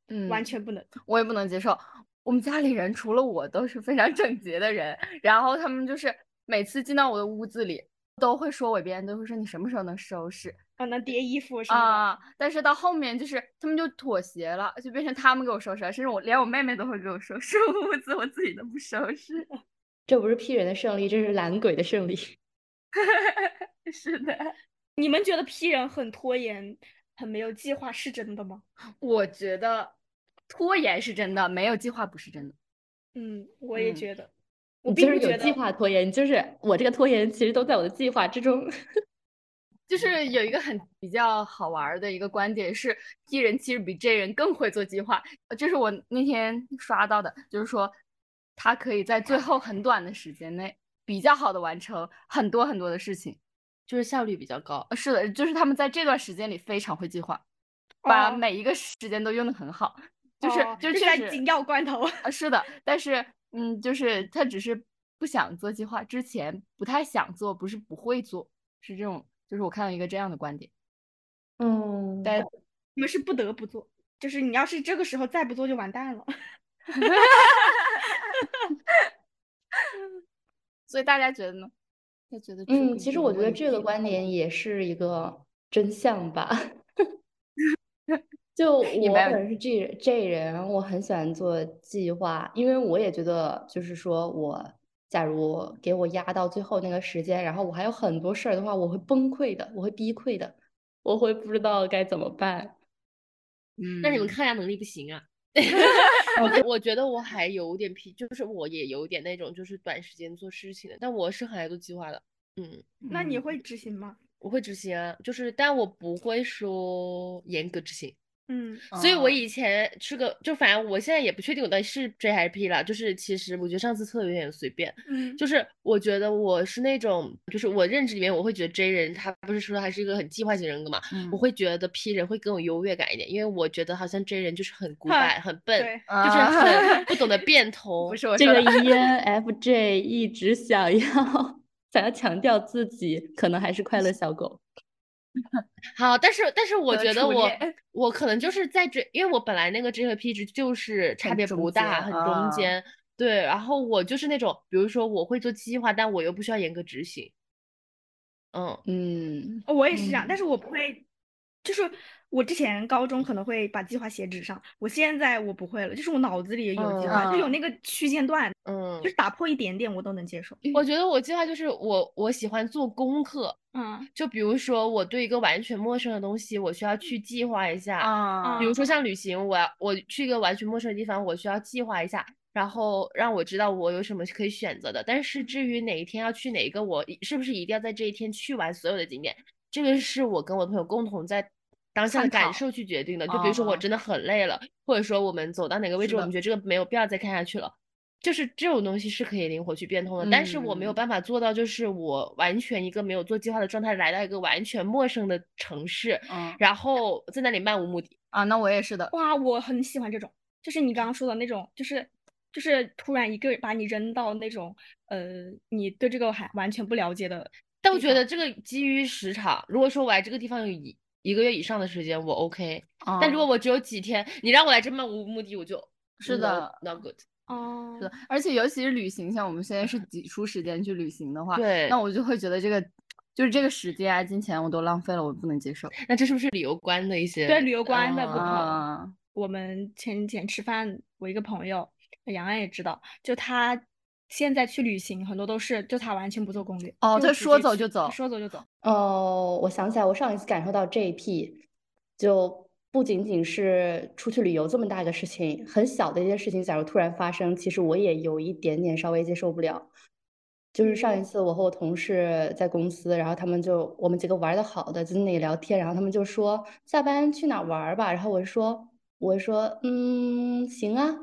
嗯，完全不能。我也不能接受。我们家里人除了我都是非常整洁的人，然后他们就是每次进到我的屋子里，都会说我，别人都会说你什么时候能收拾啊，能叠衣服什么的。啊？但是到后面就是他们就妥协了，就变成他们给我收拾了，甚至我连我妹妹都会给我收拾 屋子，我自己都不收拾。这不是 P 人的胜利，这是懒鬼的胜利。是的，你们觉得 P 人很拖延、很没有计划是真的吗？我觉得拖延是真的，没有计划不是真的。嗯，我也嗯觉得，我并不觉得。划拖延，你就是我这个拖延其实都在我的计划之中。就是有一个很比较好玩儿的一个观点是，T 人其实比 J 人更会做计划，呃这是我那天刷到的，就是说他可以在最后很短的时间内比较好的完成很多很多的事情。就是效率比较高。呃是的，就是他们在这段时间里非常会计划，把哦每一个时间都用的很好，就是哦就是在紧要关头。啊，是的，但是嗯，就是他只是不想做计划，之前不太想做，不是不会做，是这种，就是我看到一个这样的观点。嗯，但你们是不得不做，就是你要是这个时候再不做就完蛋了。所以大家觉得呢？他觉得嗯，其实我觉得这个观点也是一个真相吧。就 我本人是 J J 人，我很喜欢做计划，因为我也觉得，就是说我假如给我压到最后那个时间，然后我还有很多事儿的话，我会崩溃的，我会逼溃的，我会不知道该怎么办。嗯，那你们抗压能力不行啊？我觉得我还有点皮，就是我也有点那种就是短时间做事情的，但我是很爱做计划的。嗯，那你会执行吗？我会执行啊，就是但我不会说严格执行。嗯，所以我以前是个，就反正我现在也不确定我到底是 J 还是 P 了。就是其实我觉得上次测有点随便，嗯，就是我觉得我是那种，就是我认知里面我会觉得 J 人他不是说他是一个很计划型人格嘛，我会觉得 P 人会更有优越感一点，因为我觉得好像 J 人就是很古板、很笨，就是很 不懂得变通。不是我这个 ENFJ 一直想要 想要强调自己，可能还是快乐小狗。好，但是但是我觉得我 我可能就是在这，因为我本来那个 J 和 P 值就是差别不大，很中间。对，然后我就是那种，比如说我会做计划，但我又不需要严格执行。嗯嗯，我也是这样，但是我不会，就是我之前高中可能会把计划写纸上，我现在我不会了，就是我脑子里有计划，就有那个区间段，嗯，就是打破一点点我都能接受。我觉得我计划就是我我喜欢做功课。嗯，就比如说我对一个完全陌生的东西，我需要去计划一下啊。比如说像旅行，我要我去一个完全陌生的地方，我需要计划一下，然后让我知道我有什么可以选择的。但是至于哪一天要去哪一个，我是不是一定要在这一天去完所有的景点，这个是我跟我朋友共同在当下的感受去决定的。就比如说我真的很累了，或者说我们走到哪个位置，我们觉得这个没有必要再看下去了。就是这种东西是可以灵活去变通的，但是我没有办法做到，就是我完全一个没有做计划的状态，来到一个完全陌生的城市，嗯，然后在那里漫无目的啊。那我也是的，哇，我很喜欢这种，就是你刚刚说的那种，就是就是突然一个把你扔到那种呃，你对这个还完全不了解的。但我觉得这个基于时长，如果说我来这个地方有一一个月以上的时间，我 OK。但如果我只有几天，你让我来这漫无目的，我就是的，not good。哦，是的，而且尤其是旅行，像我们现在是挤出时间去旅行的话，对，那我就会觉得这个就是这个时间啊、金钱我都浪费了，我不能接受。那这是不是旅游观的一些？对，旅游观的不同。我们前几天吃饭，我一个朋友杨安也知道，就他现在去旅行，很多都是就他完全不做攻略。哦，他说走就走，说走就走。哦，我想起来，我上一次感受到 JP 就。不仅仅是出去旅游这么大一个事情，很小的一件事情，假如突然发生，其实我也有一点点稍微接受不了。就是上一次我和我同事在公司，然后他们就我们几个玩的好的在那里聊天，然后他们就说下班去哪玩吧，然后我说我说嗯行啊，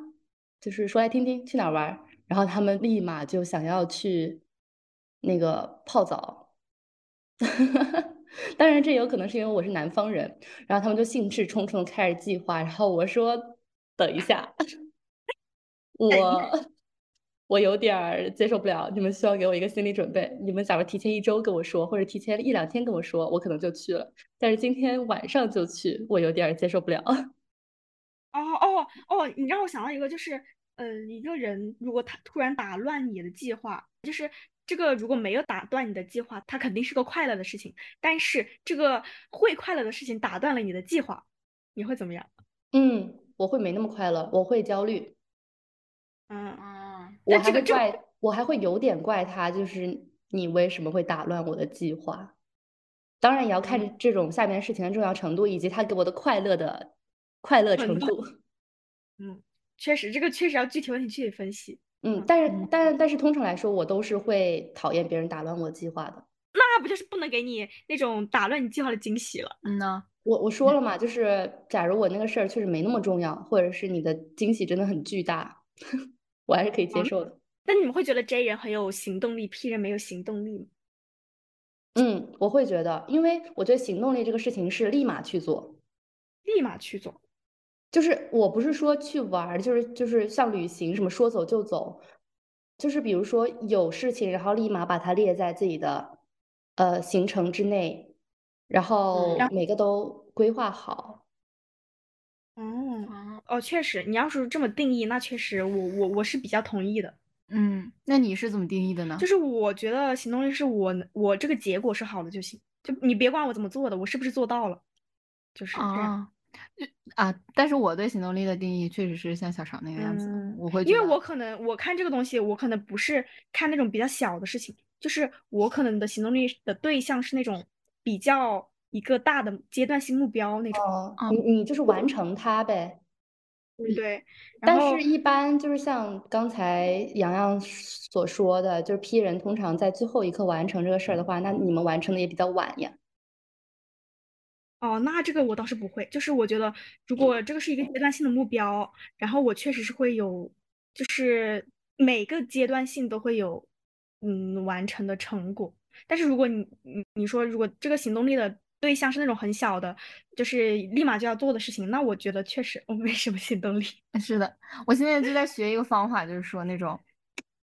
就是说来听听去哪玩，然后他们立马就想要去那个泡澡。当然，这有可能是因为我是南方人，然后他们就兴致冲冲的开始计划，然后我说：“等一下，我我有点接受不了，你们需要给我一个心理准备。你们假如提前一周跟我说，或者提前一两天跟我说，我可能就去了。但是今天晚上就去，我有点接受不了。”哦哦哦，你让我想到一个，就是呃，一个人如果他突然打乱你的计划，就是。这个如果没有打断你的计划，它肯定是个快乐的事情。但是这个会快乐的事情打断了你的计划，你会怎么样？嗯，我会没那么快乐，我会焦虑。嗯嗯，我还会怪，我还会有点怪他，就是你为什么会打乱我的计划？当然也要看这种下面事情的重要程度，以及他给我的快乐的快乐程度。嗯，确实，这个确实要具体问题具体分析。嗯，但是但但是通常来说，我都是会讨厌别人打乱我计划的。那不就是不能给你那种打乱你计划的惊喜了？嗯呢，我我说了嘛，就是假如我那个事儿确实没那么重要，或者是你的惊喜真的很巨大，我还是可以接受的。那你们会觉得 J 人很有行动力，P 人没有行动力吗？嗯，我会觉得，因为我觉得行动力这个事情是立马去做，立马去做。就是我不是说去玩，就是就是像旅行什么说走就走，就是比如说有事情，然后立马把它列在自己的呃行程之内，然后每个都规划好。嗯哦，确实，你要是这么定义，那确实我我我是比较同意的。嗯，那你是怎么定义的呢？就是我觉得行动力是我我这个结果是好的就行，就你别管我怎么做的，我是不是做到了，就是这样。啊，啊！但是我对行动力的定义确实是像小常那个样子，我会因为我可能我看这个东西，我可能不是看那种比较小的事情，就是我可能的行动力的对象是那种比较一个大的阶段性目标那种。哦，你你就是完成它呗。对，但是，一般就是像刚才洋洋所说的，就是 P 人通常在最后一刻完成这个事儿的话，那你们完成的也比较晚呀。哦，那这个我倒是不会，就是我觉得，如果这个是一个阶段性的目标，然后我确实是会有，就是每个阶段性都会有，嗯，完成的成果。但是如果你你你说，如果这个行动力的对象是那种很小的，就是立马就要做的事情，那我觉得确实我没什么行动力。是的，我现在就在学一个方法，就是说那种，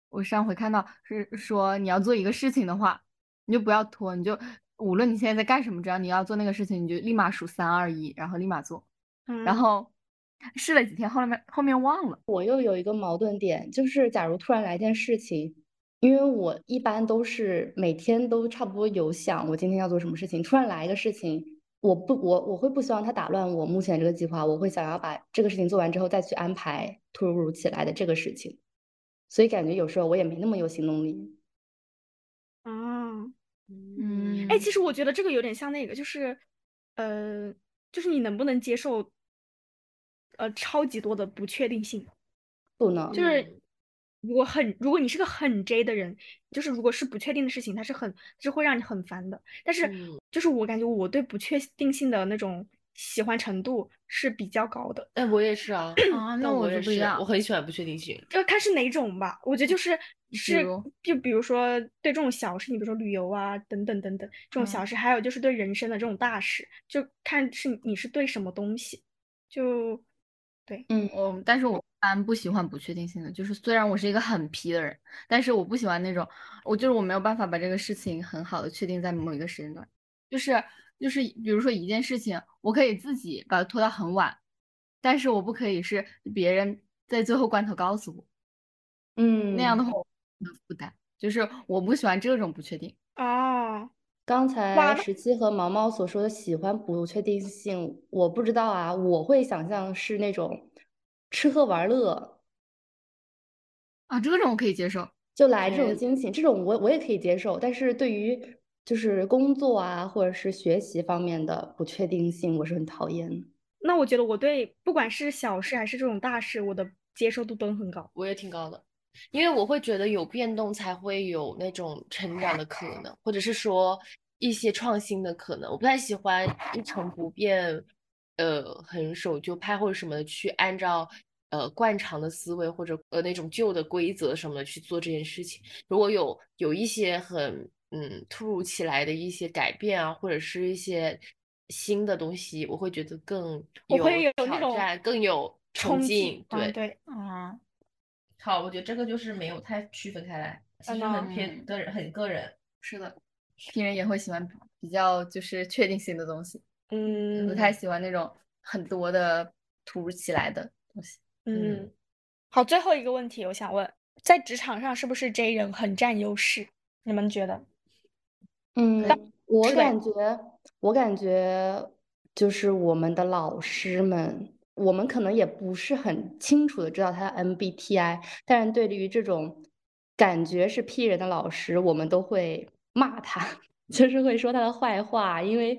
我上回看到是说你要做一个事情的话，你就不要拖，你就。无论你现在在干什么，只要你要做那个事情，你就立马数三二一，然后立马做。然后试了几天，后面后面忘了。我又有一个矛盾点，就是假如突然来件事情，因为我一般都是每天都差不多有想我今天要做什么事情，突然来一个事情，我不我我会不希望它打乱我目前这个计划，我会想要把这个事情做完之后再去安排突如其来的这个事情，所以感觉有时候我也没那么有行动力。嗯。嗯，哎，其实我觉得这个有点像那个，就是，呃，就是你能不能接受，呃，超级多的不确定性？不能。就是如果很，如果你是个很 J 的人，就是如果是不确定的事情，它是很，是会让你很烦的。但是，就是我感觉我对不确定性的那种。喜欢程度是比较高的，哎，我也是啊，啊，那我就不一样，我很喜欢不确定性。就看是哪种吧，我觉得就是是，就比如说对这种小事，你比如说旅游啊，等等等等这种小事，还有就是对人生的这种大事，就看是你是对什么东西，就对，嗯，我，但是我一般不喜欢不确定性的，就是虽然我是一个很皮的人，但是我不喜欢那种，我就是我没有办法把这个事情很好的确定在某一个时间段，就是。就是比如说一件事情，我可以自己把它拖到很晚，但是我不可以是别人在最后关头告诉我，嗯，那样的话的负担，就是我不喜欢这种不确定。啊，刚才十七和毛毛所说的喜欢不确定性，我不知道啊，我会想象是那种吃喝玩乐啊，这种我可以接受，就来这种惊喜，这种我我也可以接受，但是对于。就是工作啊，或者是学习方面的不确定性，我是很讨厌的。那我觉得我对不管是小事还是这种大事，我的接受度都很高。我也挺高的，因为我会觉得有变动才会有那种成长的可能，或者是说一些创新的可能。我不太喜欢一成不变，呃，很守旧派或者什么的去按照呃惯常的思维或者呃那种旧的规则什么的去做这件事情。如果有有一些很。嗯，突如其来的一些改变啊，或者是一些新的东西，我会觉得更有挑战，更有冲劲。对对，嗯，好，我觉得这个就是没有太区分开来，其实很偏个人，很个人。是的，P 人也会喜欢比较就是确定性的东西，嗯，不太喜欢那种很多的突如其来的东西。嗯，好，最后一个问题，我想问，在职场上是不是 J 人很占优势？你们觉得？嗯，我感觉，我感觉就是我们的老师们，我们可能也不是很清楚的知道他的 MBTI，但是对于这种感觉是 P 人的老师，我们都会骂他，就是会说他的坏话，因为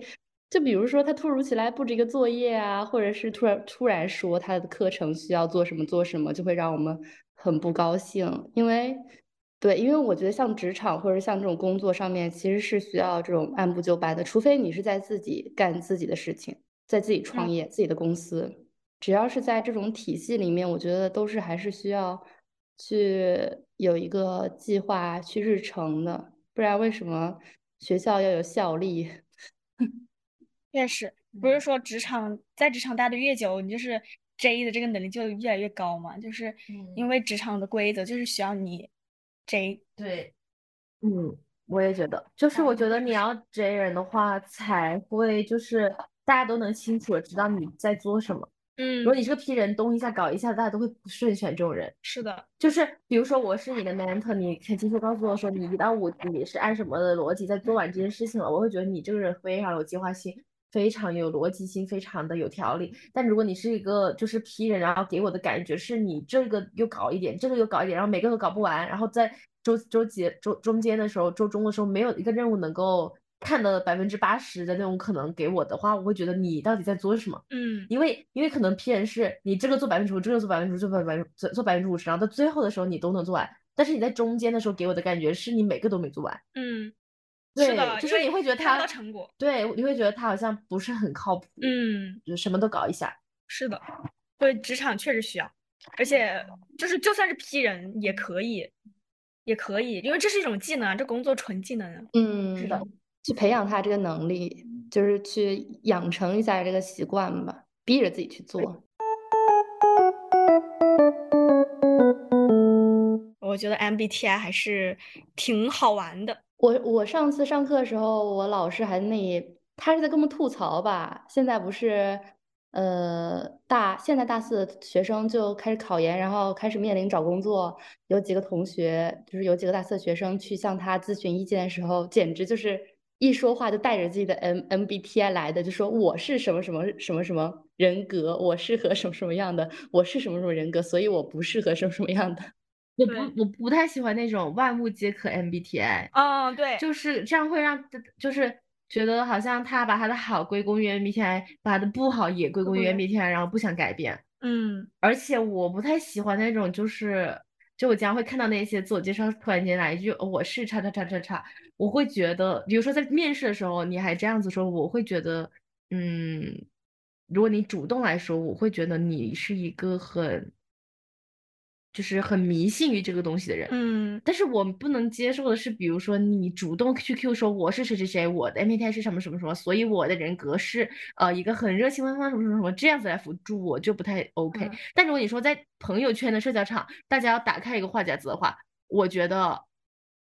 就比如说他突如其来布置一个作业啊，或者是突然突然说他的课程需要做什么做什么，就会让我们很不高兴，因为。对，因为我觉得像职场或者像这种工作上面，其实是需要这种按部就班的，除非你是在自己干自己的事情，在自己创业、自己的公司，只要是在这种体系里面，我觉得都是还是需要去有一个计划、去日程的，不然为什么学校要有效力？确实，不是说职场在职场待的越久，你就是 J 的这个能力就越来越高嘛？就是因为职场的规则就是需要你。J 对，嗯，我也觉得，就是我觉得你要 J 人的话，才会就是大家都能清楚的知道你在做什么，嗯如果你是个 P 人，东一下搞一下，大家都会不顺选这种人。是的，就是比如说我是你的 mentor，你很清楚告诉我说你一到五你是按什么的逻辑在做完这件事情了，我会觉得你这个人非常有计划性，非常有逻辑性，非常的有条理。但如果你是一个就是批人，然后给我的感觉是你这个又搞一点，这个又搞一点，然后每个都搞不完，然后在周周节周中间的时候，周中的时候没有一个任务能够看的百分之八十的那种可能给我的话，我会觉得你到底在做什么？嗯因为因为可能批人是你这个做百分之五，这个做百分之五，做百分之做做百分之五十，然后到最后的时候你都能做完，但是你在中间的时候给我的感觉是你每个都没做完，嗯，对是的，就是你会觉得他到成果。对，你会觉得他好像不是很靠谱，嗯，就什么都搞一下。是的，对，职场确实需要，而且就是就算是 P 人也可以，也可以，因为这是一种技能啊，这工作纯技能啊。嗯，是的，去培养他这个能力，就是去养成一下这个习惯吧，逼着自己去做。我觉得 MBTI 还是挺好玩的。我我上次上课的时候，我老师还那，他是在跟我们吐槽吧。现在不是，呃，大现在大四的学生就开始考研，然后开始面临找工作。有几个同学，就是有几个大四的学生去向他咨询意见的时候，简直就是一说话就带着自己的 M MBTI 来的，就说我是什么什么什么什么人格，我适合什么什么样的，我是什么什么人格，所以我不适合什么什么样的。我不我不太喜欢那种万物皆可 MBTI，嗯，对，就是这样会让就是觉得好像他把他的好归功于 MBTI，把他的不好也归功于 MBTI，然后不想改变。嗯。而且我不太喜欢那种，就是就我经常会看到那些自我介绍，突然间来一句“哦我是叉叉叉叉叉”，我会觉得，比如说在面试的时候你还这样子说，我会觉得，嗯，如果你主动来说，我会觉得你是一个很，就是很迷信于这个东西的人。嗯但是我不能接受的是，比如说你主动去 Q 说我是谁谁谁，我的 MBTI 是什么什么什么，所以我的人格是呃一个很热情奔放什么什么什么这样子来辅助，我就不太 OK。嗯但如果你说在朋友圈的社交场，大家要打开一个话匣子的话，我觉得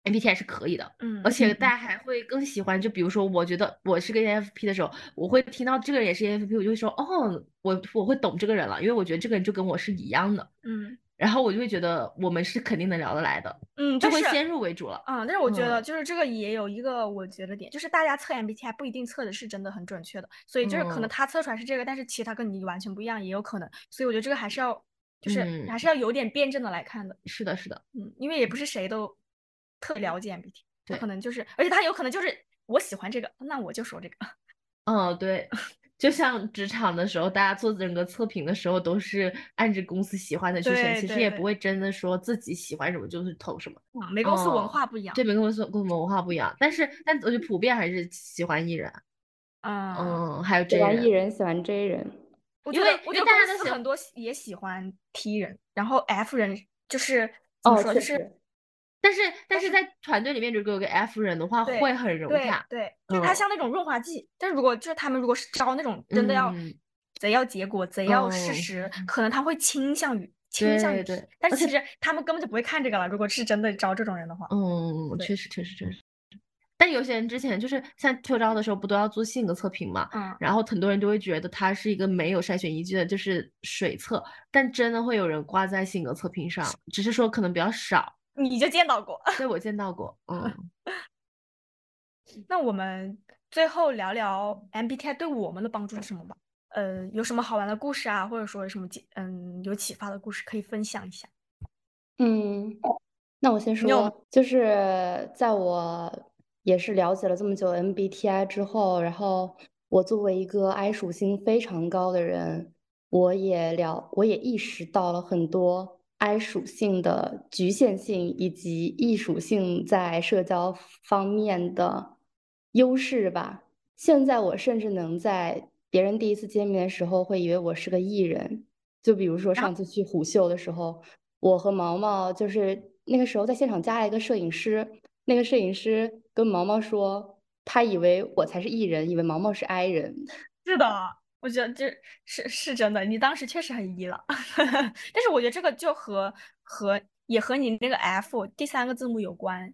MBTI 是可以的。嗯，而且大家还会更喜欢，就比如说，我觉得我是个 ENFP 的时候，我会听到这个人也是 ENFP，我就会说，哦，我我会懂这个人了，因为我觉得这个人就跟我是一样的，嗯然后我就会觉得我们是肯定能聊得来的，嗯，就会先入为主了。啊、但是我觉得嗯。就是这个也有一个我觉得点，就是大家测 MBTI 不一定测的是真的很准确的，所以就是可能嗯。他测出来是这个，但是其实他跟你完全不一样，也有可能。所以我觉得这个还是要，就是嗯。还是要有点辩证的来看的，是的，是的，嗯，因为也不是谁都特别了解 MBTI，他对。可能就是，而且他有可能就是我喜欢这个，那我就说这个，嗯，对，就像职场的时候，大家做整个测评的时候，都是按着公司喜欢的去选，其实也不会真的说自己喜欢什么就是投什么。啊，每。公司文哦化不一样，对，每个公司跟我们文化不一样，但是但我觉得普遍还是喜欢艺人，嗯，嗯，还有喜 J 欢艺人，喜欢 J 人。因为我觉得我觉得公司为大家都喜很多也喜欢 T 人，然后 F 人就是怎么哦，说，就是但是但是在团队里面，如果有个 F 人的话，会很融对洽。对，就是它嗯像那种润滑剂。但是如果就是他们如果是招那种真的要嗯贼要结果、贼要事嗯实，可能他会倾向于倾向于对 P，对但是其实他们根本就不会看这个了。如果是真的招这种人的话，嗯，确实确实确实。但有些人之前就是像秋招的时候，不都要做性格测评嘛？嗯，然后很多人就会觉得它是一个没有筛选依据的，就是水测。但真的会有人挂在性格测评上，只是说可能比较少。你就见到过。对，我见到过，嗯，那我们最后聊聊 MBTI 对我们的帮助是什么吧？呃，有什么好玩的故事啊，或者说有什么启嗯有启发的故事可以分享一下？嗯，那我先说，就是在我也是了解了这么久 MBTI 之后，然后我作为一个 I 属性非常高的人，我也了，我也意识到了很多 I 属性的局限性，以及 E 属性在社交方面的优势吧。现在我甚至能在别人第一次见面的时候，会以为我是个 E 人。就比如说上次去虎嗅的时候，我和毛毛就是那个时候在现场加了一个摄影师，那个摄影师跟毛毛说，他以为我才是 E 人，以为毛毛是 I 人。是的，我觉得这是是真的，你当时确实很 E 了，但是我觉得这个就和和也和你那个 F 第三个字母有关。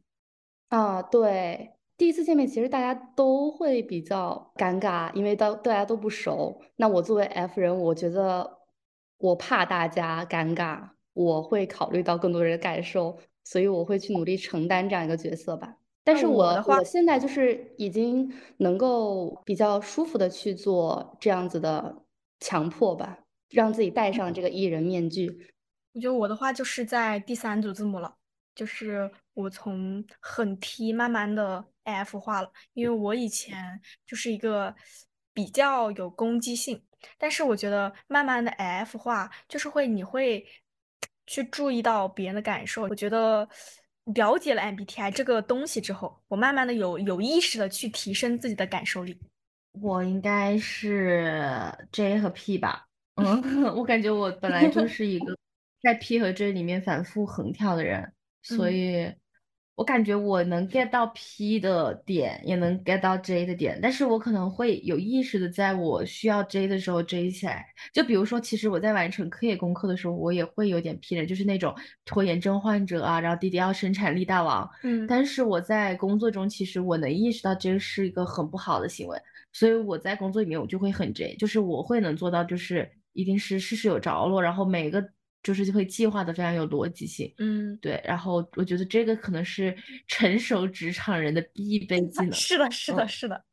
啊，对，第一次见面，其实大家都会比较尴尬，因为大大家都不熟。那我作为 F 人，我觉得我怕大家尴尬，我会考虑到更多人的感受，所以我会去努力承担这样一个角色吧。但是我我现在就是已经能够比较舒服的去做这样子的强迫吧，让自己戴上这个艺人面具。我觉得我的话就是在第三组字母了，就是我从很 T 慢慢的 F 化了，因为我以前就是一个比较有攻击性，但是我觉得慢慢的 F 化就是会你会去注意到别人的感受，我觉得。了解了 MBTI 这个东西之后，我慢慢的有有意识的去提升自己的感受力。我应该是 J 和 P 吧，嗯，我感觉我本来就 是一个在 P 和 J 里面反复横跳的人，所以。我感觉我能 get 到 P 的点，也能 get 到 J 的点，但是我可能会有意识的在我需要 J 的时候 J 起来。就比如说，其实我在完成课业功课的时候，我也会有点 P 人，就是那种拖延症患者啊，然后滴滴要生产力大王。嗯。但是我在工作中，其实我能意识到这是一个很不好的行为，所以我在工作里面我就会很 J，就是我会能做到，就是一定是事事有着落，然后每个。就是会计划的非常有逻辑性，嗯，对。然后我觉得这个可能是成熟职场人的必备 技能。是的，是的，是的。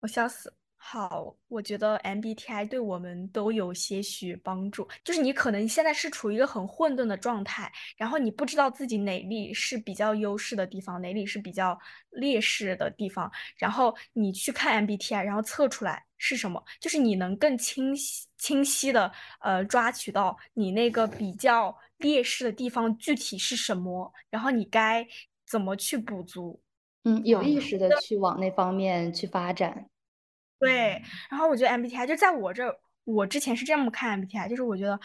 我笑死。好，我觉得 MBTI 对我们都有些许帮助。就是你可能现在是处于一个很混沌的状态，然后你不知道自己哪里是比较优势的地方，哪里是比较劣势的地方，然后你去看 MBTI，然后测出来是什么，就是你能更清晰、清晰的呃抓取到你那个比较劣势的地方具体是什么，然后你该怎么去补足。嗯，有意识的去往那方面去发展。对，然后我觉得 MBTI 就在我这，我之前是这么看 MBTI，就是我觉得，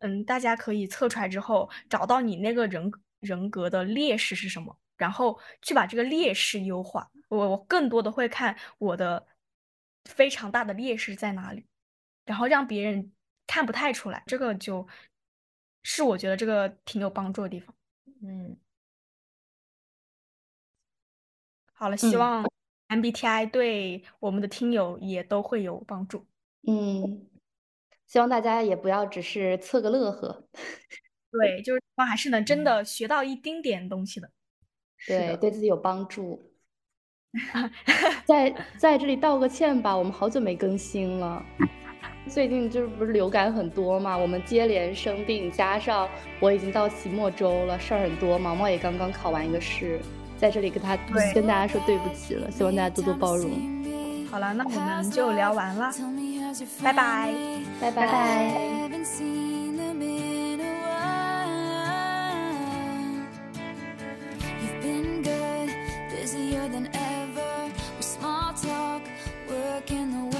嗯，大家可以测出来之后，找到你那个人人格的劣势是什么，然后去把这个劣势优化。我我更多的会看我的非常大的劣势在哪里，然后让别人看不太出来，这个就是我觉得这个挺有帮助的地方。嗯，好了，希望。MBTI 对我们的听友也都会有帮助。嗯，希望大家也不要只是测个乐呵。对，就是还是能真的学到一丁点东西的。对，对自己有帮助。在在这里道个歉吧，我们好久没更新了。最近就是不是流感很多嘛，我们接连生病，加上我已经到期末周了，事儿很多。毛毛也刚刚考完一个试，在这里跟他跟大家说对不起了，希望大家多多包容。好了，那我们就聊完了，拜拜，拜拜。拜 Than ever, small talk, work in the